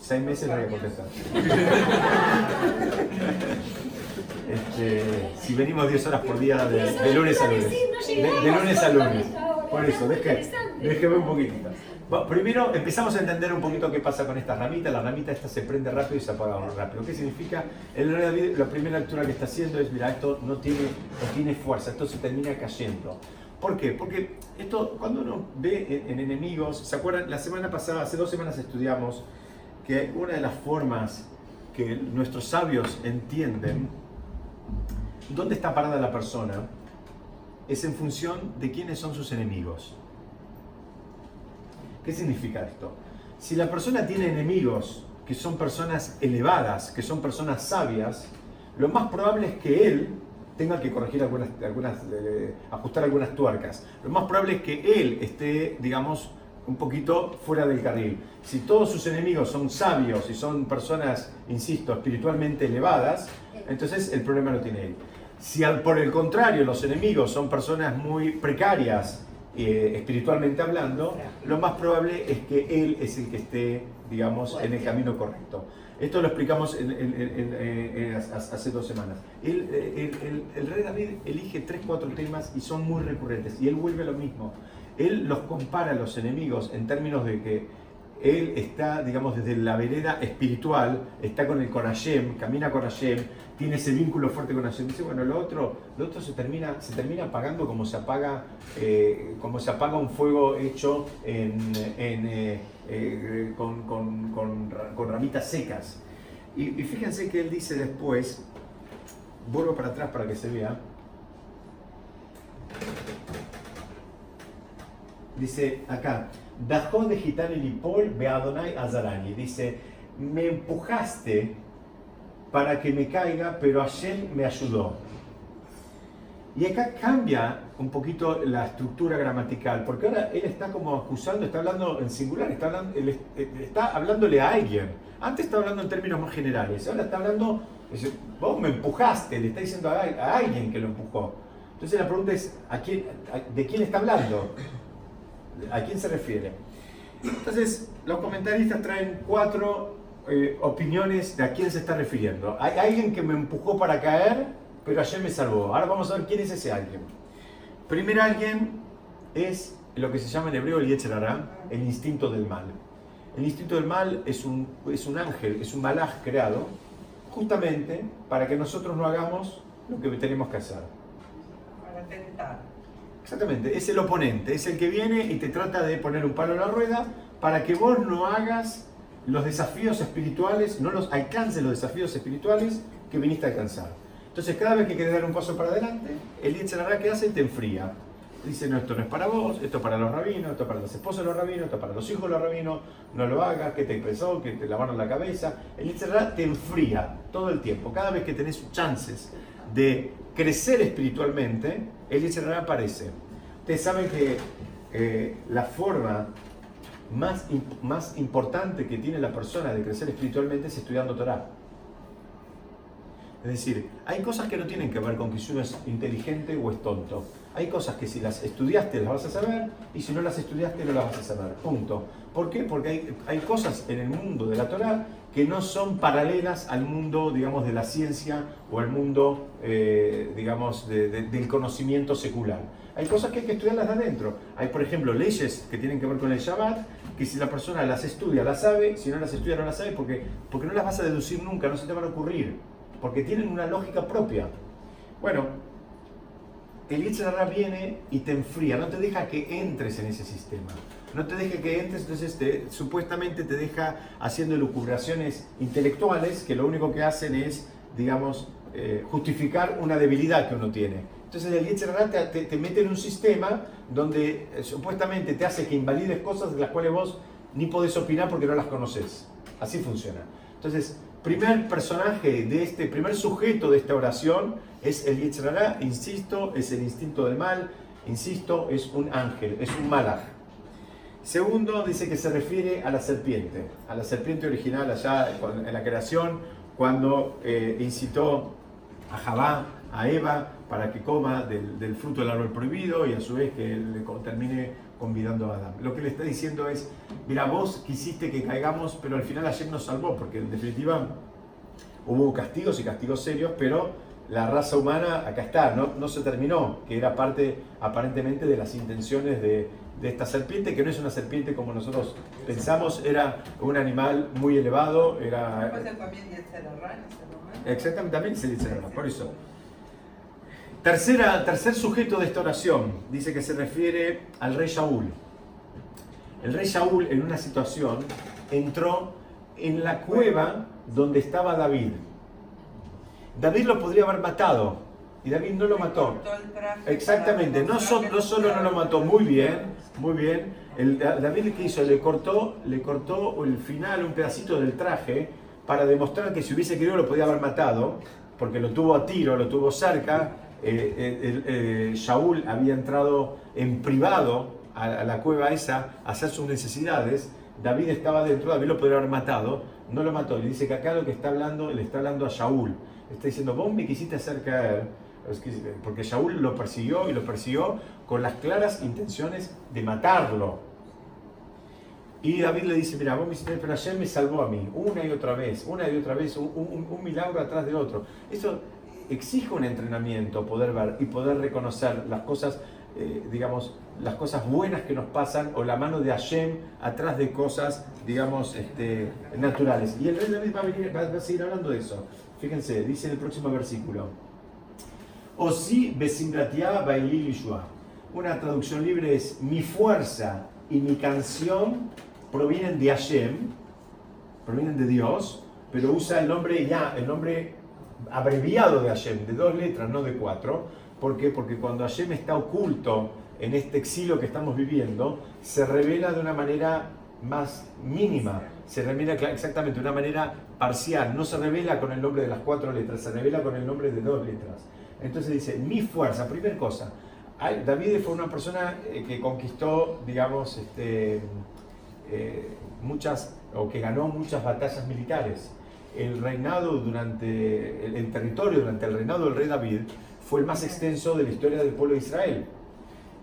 seis meses las voy a contestar. (laughs) (laughs) Este, si venimos 10 horas por día de, de lunes a lunes. De, de lunes a lunes. Por eso, deje- déjeme un poquitito. Bueno, primero empezamos a entender un poquito qué pasa con estas ramitas. La ramita esta se prende rápido y se apaga muy rápido. ¿Qué significa? El David, la primera lectura que está haciendo es, mira, esto no tiene, no tiene fuerza, esto se termina cayendo. ¿Por qué? Porque esto, cuando uno ve en, en enemigos, ¿se acuerdan? La semana pasada, hace dos semanas estudiamos que una de las formas que nuestros sabios entienden dónde está parada la persona es en función de quiénes son sus enemigos. ¿Qué significa esto? Si la persona tiene enemigos que son personas elevadas, que son personas sabias, lo más probable es que él tenga que corregir algunas, eh, ajustar algunas tuercas. Lo más probable es que él esté, digamos, un poquito fuera del carril. Si todos sus enemigos son sabios y son personas, insisto, espiritualmente elevadas, entonces el problema lo tiene él. Si por el contrario los enemigos son personas muy precarias, eh, espiritualmente hablando, lo más probable es que él es el que esté, digamos, en el camino correcto. Esto lo explicamos hace dos semanas. el, el, rey David elige tres, cuatro temas y son muy recurrentes. Y él vuelve a lo mismo. Él los compara a los enemigos en términos de que él está, digamos, desde la vereda espiritual, está con el Hashem, camina con Hashem, tiene ese vínculo fuerte con Hashem. Dice, bueno, lo otro, lo otro se, termina, se termina apagando como se apaga, eh, como se apaga un fuego hecho en, eh, eh, con, con, ramitas secas. Y, y fíjense que él dice después, vuelvo para atrás para que se vea, dice acá, Dajón de Gitán y Lipol, Beadonai Azarani. Dice, me empujaste para que me caiga, pero Hashem me ayudó. Y acá cambia un poquito la estructura gramatical, porque ahora él está como acusando, está hablando en singular, está, hablando, está hablándole a alguien. Antes estaba hablando en términos más generales, ahora está hablando, vos me empujaste, le está diciendo a, alguien que lo empujó. Entonces la pregunta es, ¿a quién, ¿de quién está hablando? ¿A quién se refiere? Entonces, los comentaristas traen cuatro eh, opiniones de a quién se está refiriendo. Hay alguien que me empujó para caer, pero ayer me salvó. Ahora vamos a ver quién es ese alguien. Primer alguien es lo que se llama en hebreo el Yetzerara, el instinto del mal. El instinto del mal es un, es un ángel, es un malaj creado justamente para que nosotros no hagamos lo que tenemos que hacer. Para tentar. Exactamente, es el oponente, es el que viene y te trata de poner un palo en la rueda para que vos no hagas los desafíos espirituales, no los alcances los desafíos espirituales que viniste a alcanzar. Entonces, cada vez que quieres dar un paso para adelante, el Yetzirah que hace te enfría. Dice, no, esto no es para vos, esto es para los rabinos, esto es para las esposas de los rabinos, esto es para los hijos de los rabinos, no lo hagas, que te expresó, que te lavaron la cabeza. El Yetzirah te enfría todo el tiempo. Cada vez que tenés chances de crecer espiritualmente, el Yetzirah aparece. Ustedes saben que eh, la forma más, más importante que tiene la persona de crecer espiritualmente es estudiando Torah. Es decir, hay cosas que no tienen que ver con que si uno es inteligente o es tonto. Hay cosas que si las estudiaste las vas a saber y si no las estudiaste no las vas a saber. Punto. ¿Por qué? Porque hay, hay cosas en el mundo de la Torah que no son paralelas al mundo, digamos, de la ciencia o al mundo, eh, digamos, del conocimiento secular. Hay cosas que hay que estudiarlas de adentro. Hay, por ejemplo, leyes que tienen que ver con el Shabbat, que si la persona las estudia, las sabe, si no las estudia, no las sabe, porque, porque no las vas a deducir nunca, no se te van a ocurrir, porque tienen una lógica propia. Bueno, el Yitzhara viene y te enfría, no te deja que entres en ese sistema. No te deja que entres, entonces supuestamente te deja haciendo elucubraciones intelectuales que lo único que hacen es, digamos, eh, justificar una debilidad que uno tiene. Entonces el Yetzirah te, te, mete en un sistema donde eh, supuestamente te hace que invalides cosas de las cuales vos ni podés opinar porque no las conoces. Así funciona. Entonces, primer personaje de este, primer sujeto de esta oración es el Yetzirah, insisto, es el instinto del mal, insisto, es un ángel, es un malach. Segundo, dice que se refiere a la serpiente, a la serpiente original allá en la creación, cuando eh, incitó a Jabá, a Eva, para que coma del, fruto del árbol prohibido y a su vez que le termine convidando a Adán. Lo que le está diciendo es, mira, vos quisiste que caigamos, pero al final ayer nos salvó, porque en definitiva hubo castigos y castigos serios, pero la raza humana acá está, no, no se terminó, que era parte aparentemente de las intenciones de, de esta serpiente, que no es una serpiente como nosotros pensamos, era un animal muy elevado, era... Exactamente, también se dice por eso. Tercera, tercer sujeto de esta oración dice que se refiere al rey Shaul. El rey Shaul en una situación entró en la cueva donde estaba David. David lo podría haber matado. Y David no lo mató. Exactamente, no, so- solo no lo mató muy bien, muy bien, el, David que hizo, le cortó, le cortó el final, un pedacito del traje, para demostrar que si hubiese querido lo podía haber matado, porque lo tuvo a tiro, lo tuvo cerca, eh, eh, el- eh, Shaul había entrado en privado a, a la cueva esa a hacer sus necesidades, David estaba dentro, David lo podría haber matado, no lo mató, le dice que acá lo que está hablando, le está hablando a Shaul, está diciendo, vos me quisiste hacer caer, es que- porque Shaul lo persiguió y lo persiguió con las claras intenciones de matarlo. Y David le dice, mira, vos me hiciste, pero ayer me salvó a mí, una y otra vez, una y otra vez, un, un- un milagro atrás del otro. Eso exige un entrenamiento, poder ver y poder reconocer las cosas, eh, digamos, las cosas buenas que nos pasan o la mano de Hashem atrás de cosas, digamos, este, naturales. Y el rey David va a, venir- va- a seguir hablando de eso. Fíjense, dice en el próximo versículo. O si besimbratia bailil yeshua. Una traducción libre es mi fuerza y mi canción provienen de Hashem, provienen de Dios, pero usa el nombre ya, el nombre abreviado de Hashem, de dos letras, no de cuatro. ¿Por qué? Porque cuando Hashem está oculto en este exilio que estamos viviendo, se revela de una manera más mínima, se revela exactamente de una manera parcial, no se revela con el nombre de las cuatro letras, se revela con el nombre de dos letras. Entonces dice, mi fuerza, primera cosa, David fue una persona eh, que conquistó, digamos, este, eh, muchas, o que ganó muchas batallas militares. El reinado durante, el, territorio durante el reinado del rey David fue el más extenso de la historia del pueblo de Israel.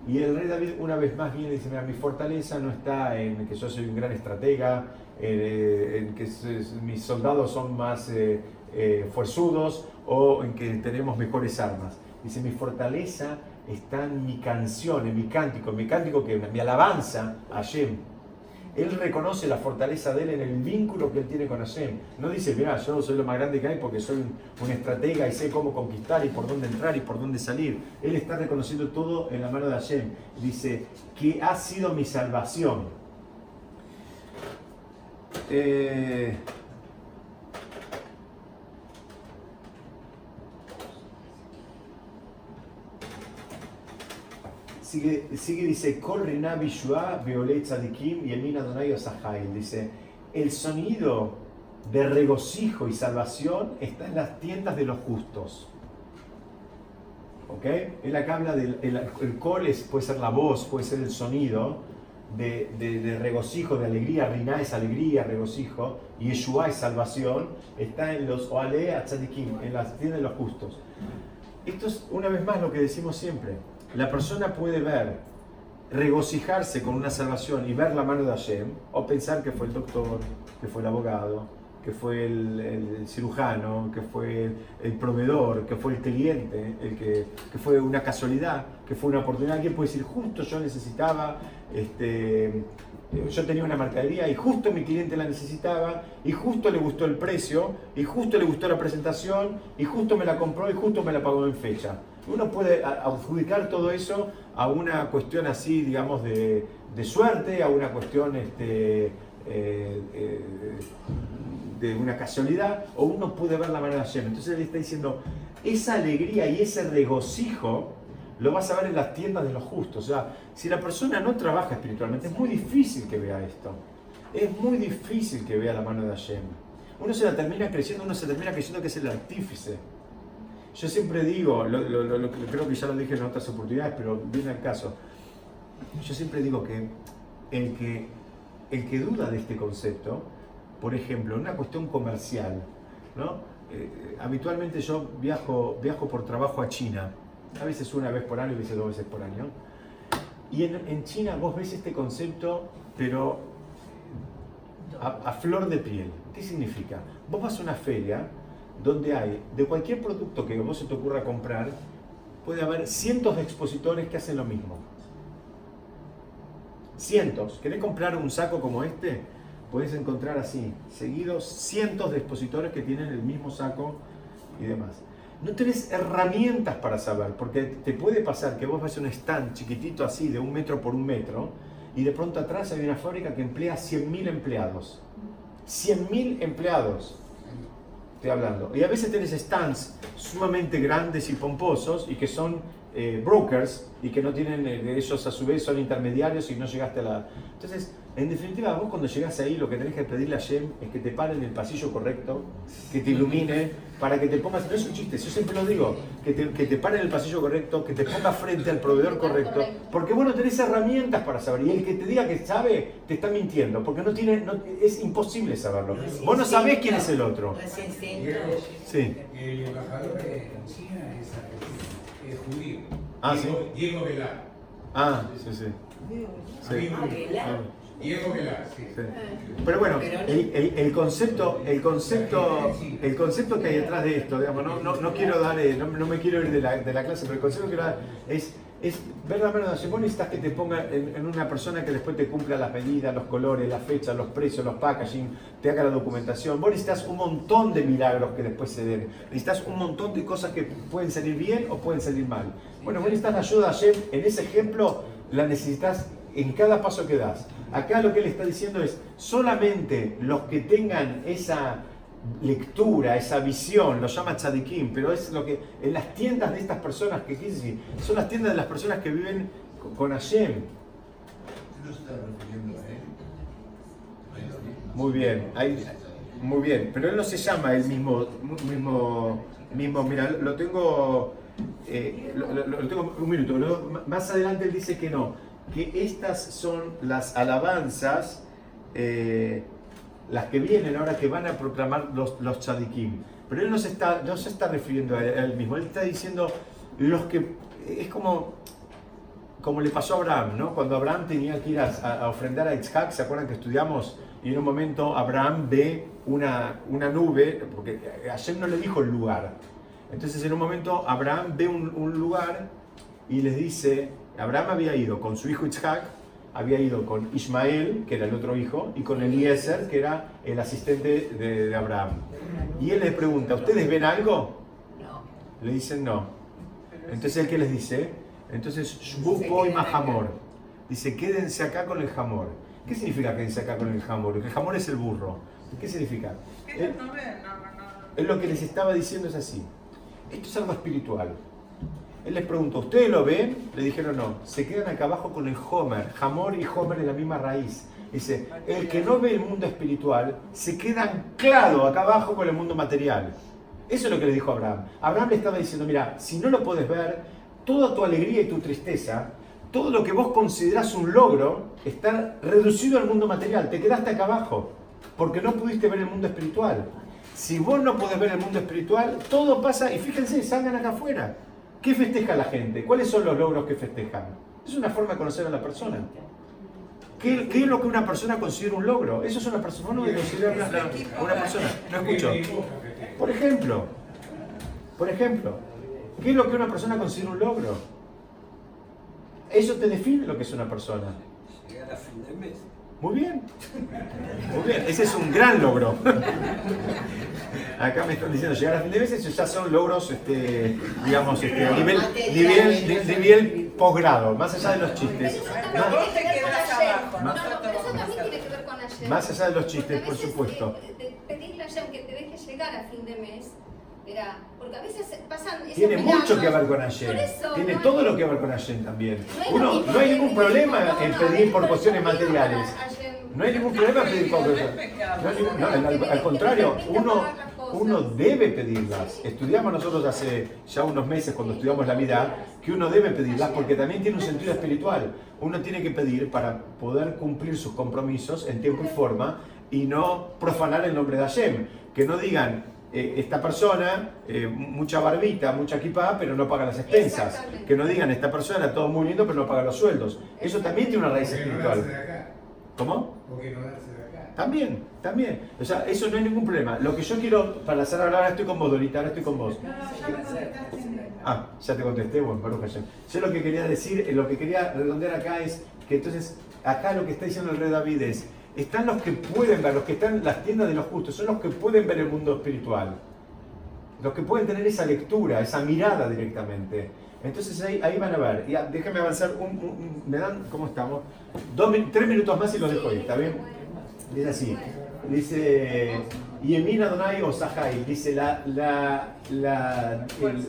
Y el rey David una vez más viene y dice, mira, mi fortaleza no está en que yo soy un gran estratega, eh, en que mis soldados son más eh, fuerzudos o en que tenemos mejores armas. Dice, mi fortaleza está en mi canción, en mi cántico, en mi cántico que mi alabanza a Hashem. Él reconoce la fortaleza de él en el vínculo que él tiene con Hashem. No dice, mira, yo soy lo más grande que hay porque soy un, un estratega y sé cómo conquistar y por dónde entrar y por dónde salir. Él está reconociendo todo en la mano de Hashem. Dice, que ha sido mi salvación. Eh, Sigue, sigue dice. Dice, el sonido de regocijo y salvación está en las tiendas de los justos. ¿Ok? Él acá habla del el, el es- puede ser la voz, puede ser el sonido de, regocijo, de alegría. Rina es alegría, regocijo. Y Yeshua es salvación. Está en los Oale en las tiendas de los justos. Esto es una vez más lo que decimos siempre. La persona puede ver, regocijarse con una salvación y ver la mano de Hashem, o pensar que fue el doctor, que fue el abogado, que fue el, cirujano, que fue el, proveedor, que fue el cliente, el que, fue una casualidad, que fue una oportunidad. Alguien puede decir, justo yo necesitaba, este, yo tenía una mercadería y justo mi cliente la necesitaba, y justo le gustó el precio, y justo le gustó la presentación, y justo me la compró y justo me la pagó en fecha. Uno puede adjudicar todo eso a una cuestión así, digamos, de, de suerte, a una cuestión este, eh, eh, de una casualidad, o uno puede ver la mano de Hashem. Entonces él está diciendo, esa alegría y ese regocijo lo vas a ver en las tiendas de los justos. O sea, si la persona no trabaja espiritualmente, es muy difícil que vea esto. Es muy difícil que vea la mano de Hashem. Uno se la termina creyendo, uno se termina creyendo que es el artífice. Yo siempre digo, lo- lo- lo- creo que ya lo dije en otras oportunidades, pero viene al caso. Yo siempre digo que el que, el que duda de este concepto, por ejemplo, en una cuestión comercial, ¿no? Eh, habitualmente yo viajo, viajo por trabajo a China, a veces una vez por año a veces dos veces por año. Y en, en China vos ves este concepto, pero a, a flor de piel. ¿Qué significa? Vos vas a una feria donde hay, de cualquier producto que vos se te ocurra comprar, puede haber cientos de expositores que hacen lo mismo. Cientos. ¿Querés comprar un saco como este? Puedes encontrar así, seguidos cientos de expositores que tienen el mismo saco y demás. No tenés herramientas para saber, porque te puede pasar que vos vas a un stand chiquitito así, de un metro por un metro, y de pronto atrás hay una fábrica que emplea 100.000 empleados. 100.000 empleados. Estoy hablando. Y a veces tenés stands sumamente grandes y pomposos y que son eh, brokers y que no tienen, eh, ellos a su vez son intermediarios y no llegaste a la... Entonces, en definitiva, vos cuando llegás ahí lo que tenés que pedirle a Shem es que te pare en el pasillo correcto, que te ilumine, para que te pongas, no es un chiste, yo siempre lo digo, que te, que te pare en el pasillo correcto, que te pongas frente al proveedor correcto, porque vos no tenés herramientas para saber, y el que te diga que sabe, te está mintiendo, porque no tiene, no- es imposible saberlo. Vos no sabés quién es el otro. Sí. El embajador de China es argentino, es judío. Ah, Diego, ¿sí? Diego Velar. Ah, sí, sí. Sí. Ah. Diego Velar, sí. Sí. Pero bueno, el, el- el concepto, el concepto, el concepto que hay detrás de esto, digamos, no, no, no quiero dar, eh, no, no me quiero ir de la, de la clase, pero el concepto que quiero dar es, es ver la mano de. Vos necesitas que te ponga en, en una persona que después te cumpla las medidas, los colores, las fechas, los precios, los packaging, te haga la documentación. Vos necesitas un montón de milagros que después se den. Necesitas un montón de cosas que pueden salir bien o pueden salir mal. Bueno, vos necesitas la ayuda Hashem. En ese ejemplo la necesitas en cada paso que das. Acá lo que él está diciendo es, solamente los que tengan esa lectura, esa visión, lo llama tzadikim, pero es lo que en las tiendas de estas personas, que decir, son las tiendas de las personas que viven con, Hashem. no se está refiriendo a él. Muy bien, ahí- muy bien, pero él no se llama el mismo, mismo, mismo mira, lo tengo, eh, lo, lo- lo tengo un minuto, más adelante él dice que no, que estas son las alabanzas, eh, las que vienen ahora que van a proclamar los, los tzadikim, pero él no se, está, no se está refiriendo a él, mismo, él está diciendo los que, es como, como le pasó a Abraham, ¿no? Cuando Abraham tenía que ir a, a- a ofrendar a Isaac, ¿se acuerdan que estudiamos? Y en un momento Abraham ve una, una nube, porque ayer no le dijo el lugar. Entonces en un momento Abraham ve un, un lugar y les dice, Abraham había ido con su hijo Isaac, había ido con Ismael, que era el otro hijo, y con Eliezer, que era el asistente de, de Abraham. Y él les pregunta, ¿ustedes ven algo? No. Le dicen no. Entonces él qué les dice? Entonces Shbupo y Mahamor. Dice, quédense acá con el jamor. ¿Qué significa quédense acá con el jamor? El jamor es el burro. ¿Qué significa? Él, él lo que les estaba diciendo es así. Esto es algo espiritual. Él les preguntó, ¿ustedes lo ven? Le dijeron no. Se quedan acá abajo con el Homer. Jamor y Homer es la misma raíz. Dice, el que no ve el mundo espiritual se queda anclado acá abajo con el mundo material. Eso es lo que le dijo Abraham. Abraham le estaba diciendo, mira, si no lo puedes ver, toda tu alegría y tu tristeza, todo lo que vos considerás un logro, está reducido al mundo material. Te quedaste acá abajo, porque no pudiste ver el mundo espiritual. Si vos no podés ver el mundo espiritual, todo pasa, y fíjense, salgan acá afuera. ¿Qué festeja la gente? ¿Cuáles son los logros que festejan? Es una forma de conocer a la persona. ¿Qué, es lo que una persona considera un logro? Eso es una persona que considera una, una- una persona. No escucho. Por ejemplo, por ejemplo, ¿qué es lo que una persona considera un logro? Eso te define lo que es una persona. Llegar a fin de mes. Muy bien. Muy bien. Ese es un gran logro. Acá me están diciendo llegar a fin de mes, esos ya son logros, este, digamos, este, nivel, nivel, nivel posgrado, más allá de los chistes. Pero eso Vos te también tiene que ver quedás con ayer. abajo, No, no, nosotros pero eso vamos a también hacer. tiene que ver con ayer. Más allá de los chistes, por supuesto. pedirle a que te deje llegar a fin de mes, porque a veces pasan esos Tiene mucho que ver con Allen. eso, Tiene no todo hay- lo que ver con Allen también. no hay Uno, no hay ningún pedir problema no, en pedir no, por cuestiones materiales. Hashem. No hay ningún problema en pedir por cuestiones. al contrario, uno, uno debe pedirlas. Estudiamos nosotros hace ya unos meses cuando estudiamos la vida que uno debe pedirlas porque también tiene un sentido espiritual. Uno tiene que pedir para poder cumplir sus compromisos en tiempo y forma y no profanar el nombre de Hashem. Que no digan, eh, esta persona, eh, mucha barbita, mucha equipá, pero no paga las expensas. Que no digan, esta persona, todo muy lindo, pero no paga los sueldos. Eso también tiene una raíz ¿Por qué no darse de espiritual. acá? ¿Cómo? ¿Por qué no darse de acá? También, también. O sea, eso no hay ningún problema. Lo que yo quiero, para hacer hablar, ahora estoy con vos, Dorita, ahora estoy con vos. No, no, ya me contestaste. Ah, ya te contesté, bueno, Baruch Hashem. Yo lo que quería decir, eh, lo que quería redondear acá es que entonces, acá lo que está diciendo el rey David es, están los que pueden ver, los que están en las tiendas de los justos, son los que pueden ver el mundo espiritual. Los que pueden tener esa lectura, esa mirada directamente. Entonces ahí, ahí van a ver. Ya, déjame avanzar un, un- un- ¿Me dan cómo estamos? Dos, tres minutos más y los dejo ir, ¿está bien? Es así. dice, Yemin Adonai Osahai, dice la, la, la, el-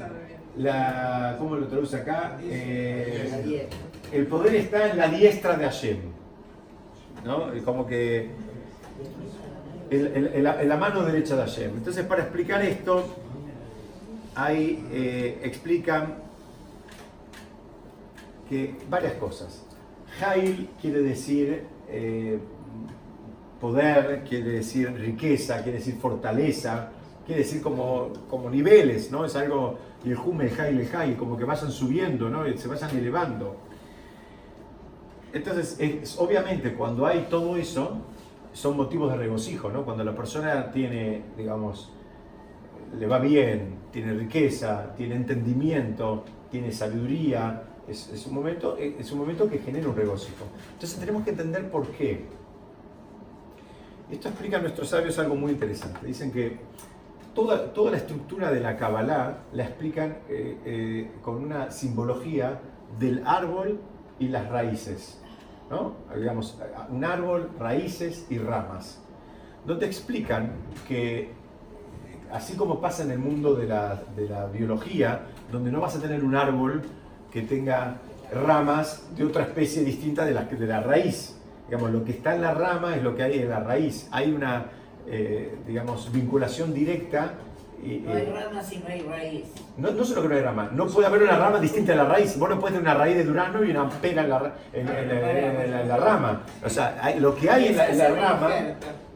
la, ¿cómo lo traduce acá? Eh, el poder está en la diestra de Hashem. ¿No? Y Como que la, mano derecha de Hashem. Entonces, para explicar esto, hay, eh, explican que varias cosas. Jail quiere decir eh, poder, quiere decir riqueza, quiere decir fortaleza, quiere decir como, como niveles, ¿no? Es algo, el Jume, el Jail, el Jail, como que vayan subiendo, ¿no? Se vayan elevando. Entonces, es- obviamente, cuando hay todo eso, son motivos de regocijo, ¿no? Cuando la persona tiene, digamos, le va bien, tiene riqueza, tiene entendimiento, tiene sabiduría, es, es un momento, es un momento que genera un regocijo. Entonces tenemos que entender por qué. Esto explica a nuestros sabios algo muy interesante. Dicen que toda, toda la estructura de la Kabbalah la explican eh, eh, con una simbología del árbol y las raíces. ¿no? Digamos, un árbol, raíces y ramas. Donde explican que así como pasa en el mundo de la, de la biología, donde no vas a tener un árbol que tenga ramas de otra especie distinta de la, de la raíz. Digamos, lo que está en la rama es lo que hay en la raíz. Hay una, eh, digamos, vinculación directa. Y, No hay eh, ramas y no hay raíz. no, no solo que no hay rama, no puede haber una rama distinta de la raíz. Vos no puedes tener una raíz de durazno y una pera en la, en- en- la- rama. O sea, hay- lo que hay en la, en la rama...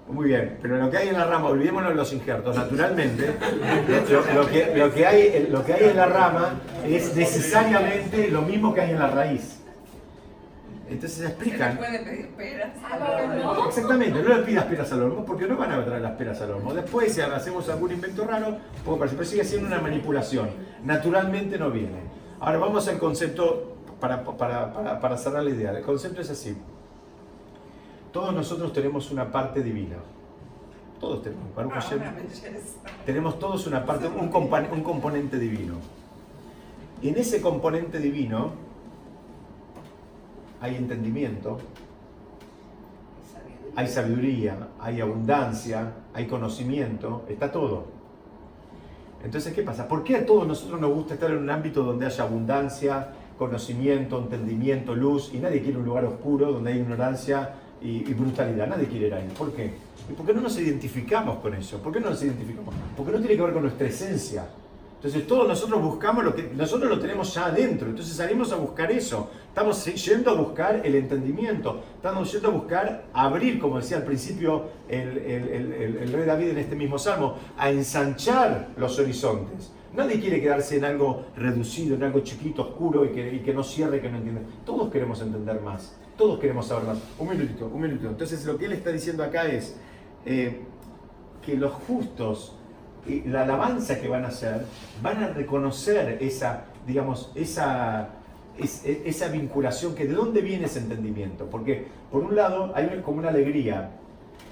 Muy bien, pero lo que hay en la rama, olvidémonos de los injertos, naturalmente, lo, lo que, lo, que hay, lo que hay en la rama es necesariamente lo mismo que hay en la raíz. Entonces Se le explican. puede pedir peras. No. Exactamente, no le pidas peras al olmo porque no van a traer las peras al olmo. Después, si hacemos algún invento raro, pero sigue siendo una manipulación. Naturalmente no viene. Ahora vamos al concepto para, para, para, para cerrar la idea. El concepto es así. Todos nosotros tenemos una parte divina. Todos tenemos. Baruch Ah, Hashem, tenemos todos una parte, un, compa- un componente divino. Y en ese componente divino hay entendimiento, hay sabiduría, hay abundancia, hay conocimiento, está todo. Entonces, ¿qué pasa? ¿Por qué a todos nosotros nos gusta estar en un ámbito donde haya abundancia, conocimiento, entendimiento, luz, y nadie quiere un lugar oscuro donde hay ignorancia y, y brutalidad? Nadie quiere ir ahí. ¿Por qué? ¿Y por qué no nos identificamos con eso? ¿Por qué no nos identificamos? Porque no tiene que ver con nuestra esencia. Entonces todos nosotros buscamos lo que nosotros lo tenemos ya adentro. Entonces salimos a buscar eso. Estamos yendo a buscar el entendimiento. Estamos yendo a buscar abrir, como decía al principio el, el- el- el- rey David en este mismo salmo, a ensanchar los horizontes. Nadie quiere quedarse en algo reducido, en algo chiquito, oscuro y que, y que no cierre, que no entienda. Todos queremos entender más. Todos queremos saber más. Un minutito, un minutito. Entonces lo que él está diciendo acá es eh, que los justos la alabanza que van a hacer, van a reconocer esa, digamos, esa, es- es- esa vinculación, que de dónde viene ese entendimiento. Porque por un lado hay como una alegría,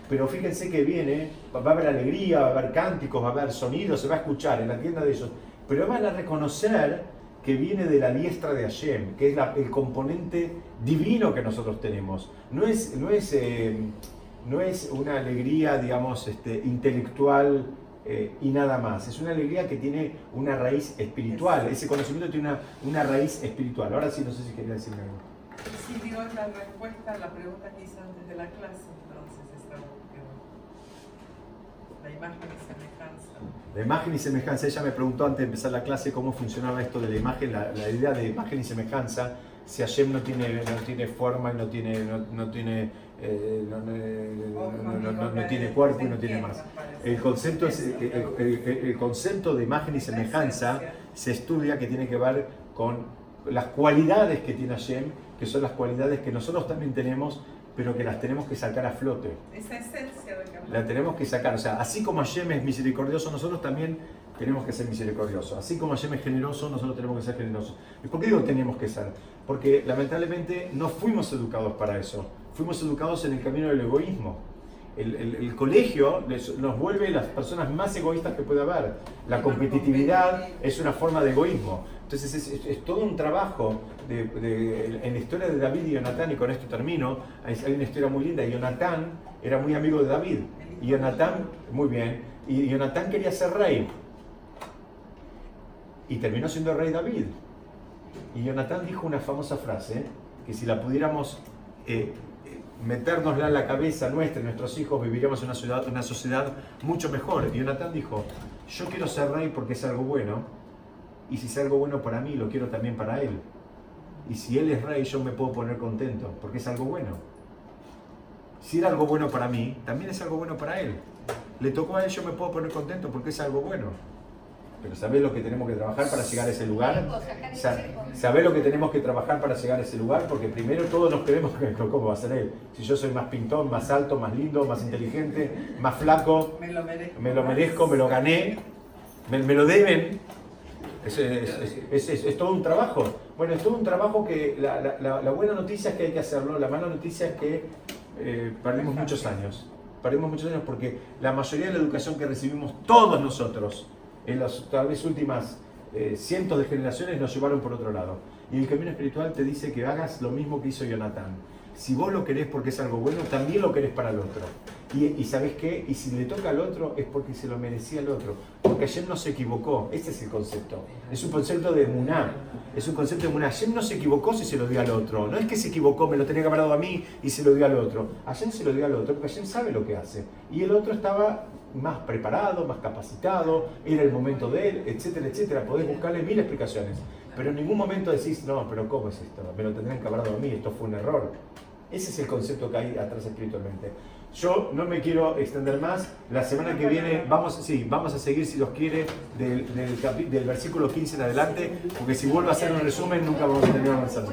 pero fíjense que viene, va a haber alegría, va a haber cánticos, va a haber sonidos, se va a escuchar en la tienda de ellos, pero van a reconocer que viene de la diestra de Hashem, que es el componente divino que nosotros tenemos. No es, no es, eh, no es una alegría, digamos, este, intelectual eh, y nada más. Es una alegría que tiene una raíz espiritual. Ese conocimiento tiene una, una raíz espiritual. Ahora sí, no sé si quería decirme algo. Sí, digo, es la respuesta a la pregunta que hizo antes de la clase, entonces esta. La imagen y semejanza. La imagen y semejanza, ella me preguntó antes de empezar la clase cómo funcionaba esto de la imagen, la, la idea de imagen y semejanza, si Hashem no tiene, no tiene forma, no tiene, no, no tiene, eh, no, no- no- no- tiene cuerpo y no tiene más. El concepto, es, el, el- el- concepto de imagen y semejanza se estudia que tiene que ver con las cualidades que tiene Hashem, que son las cualidades que nosotros también tenemos, pero que las tenemos que sacar a flote. Esa esencia de La tenemos que sacar. O sea, así como Hashem es misericordioso, nosotros también tenemos que ser misericordiosos. Así como Hashem es generoso, nosotros tenemos que ser generosos. ¿Y por qué digo tenemos que ser? Porque lamentablemente no fuimos educados para eso. Fuimos educados en el camino del egoísmo. El, el- el colegio les- nos vuelve las personas más egoístas que puede haber. La competitividad es una forma de egoísmo. Entonces es, es- es todo un trabajo de- de- en la historia de David y Jonatán, y con esto termino, hay, hay una historia muy linda. Jonatán era muy amigo de David. Y Jonatán, muy bien, y Jonatán quería ser rey. Y terminó siendo rey David. Y Jonatán dijo una famosa frase, que si la pudiéramos eh, metérnosla en la cabeza nuestra y nuestros hijos, viviríamos en una, ciudad, una sociedad mucho mejor. Y Jonatán dijo, yo quiero ser rey porque es algo bueno, y si es algo bueno para mí, lo quiero también para él. Y si él es rey, yo me puedo poner contento, porque es algo bueno. Si era algo bueno para mí, también es algo bueno para él. Le tocó a él, yo me puedo poner contento porque es algo bueno. Pero ¿sabés lo que tenemos que trabajar para llegar a ese lugar? Sa- ¿Sabés lo que tenemos que trabajar para llegar a ese lugar? Porque primero todos nos creemos que (laughs) cómo va a ser él. Si yo soy más pintón, más alto, más lindo, más inteligente, más flaco, Me lo merezco. me lo merezco, me lo gané, me, me lo deben. Es, es- es- es- es- es todo un trabajo. Bueno, es todo un trabajo que la, la- la- la buena noticia es que hay que hacerlo, la mala noticia es que eh, perdimos muchos años. Perdimos muchos años porque la mayoría de la educación que recibimos todos nosotros en las tal vez últimas eh, cientos de generaciones nos llevaron por otro lado. Y el camino espiritual te dice que hagas lo mismo que hizo Jonathan. Si vos lo querés porque es algo bueno, también lo querés para el otro. Y, y ¿sabés qué? Y si le toca al otro es porque se lo merecía al otro. Porque Hashem no se equivocó. Ese es el concepto. Es un concepto de Muná. Es un concepto de Muná. Hashem no se equivocó si se lo dio al otro. No es que se equivocó, me lo tenía que haber a mí y se lo dio al otro. Hashem se lo dio al otro porque Hashem sabe lo que hace. Y el otro estaba más preparado, más capacitado, era el momento de él, etcétera, etcétera. Podés buscarle mil explicaciones. Pero en ningún momento decís, no, pero ¿cómo es esto? Me lo tendrían que haber dado a mí, esto fue un error. Ese es el concepto que hay atrás espiritualmente. Yo no me quiero extender más. La semana que viene vamos, sí, vamos a seguir, si Dios quiere, del, del, del versículo 15 en adelante, porque si vuelvo a hacer un resumen nunca vamos a terminar avanzando.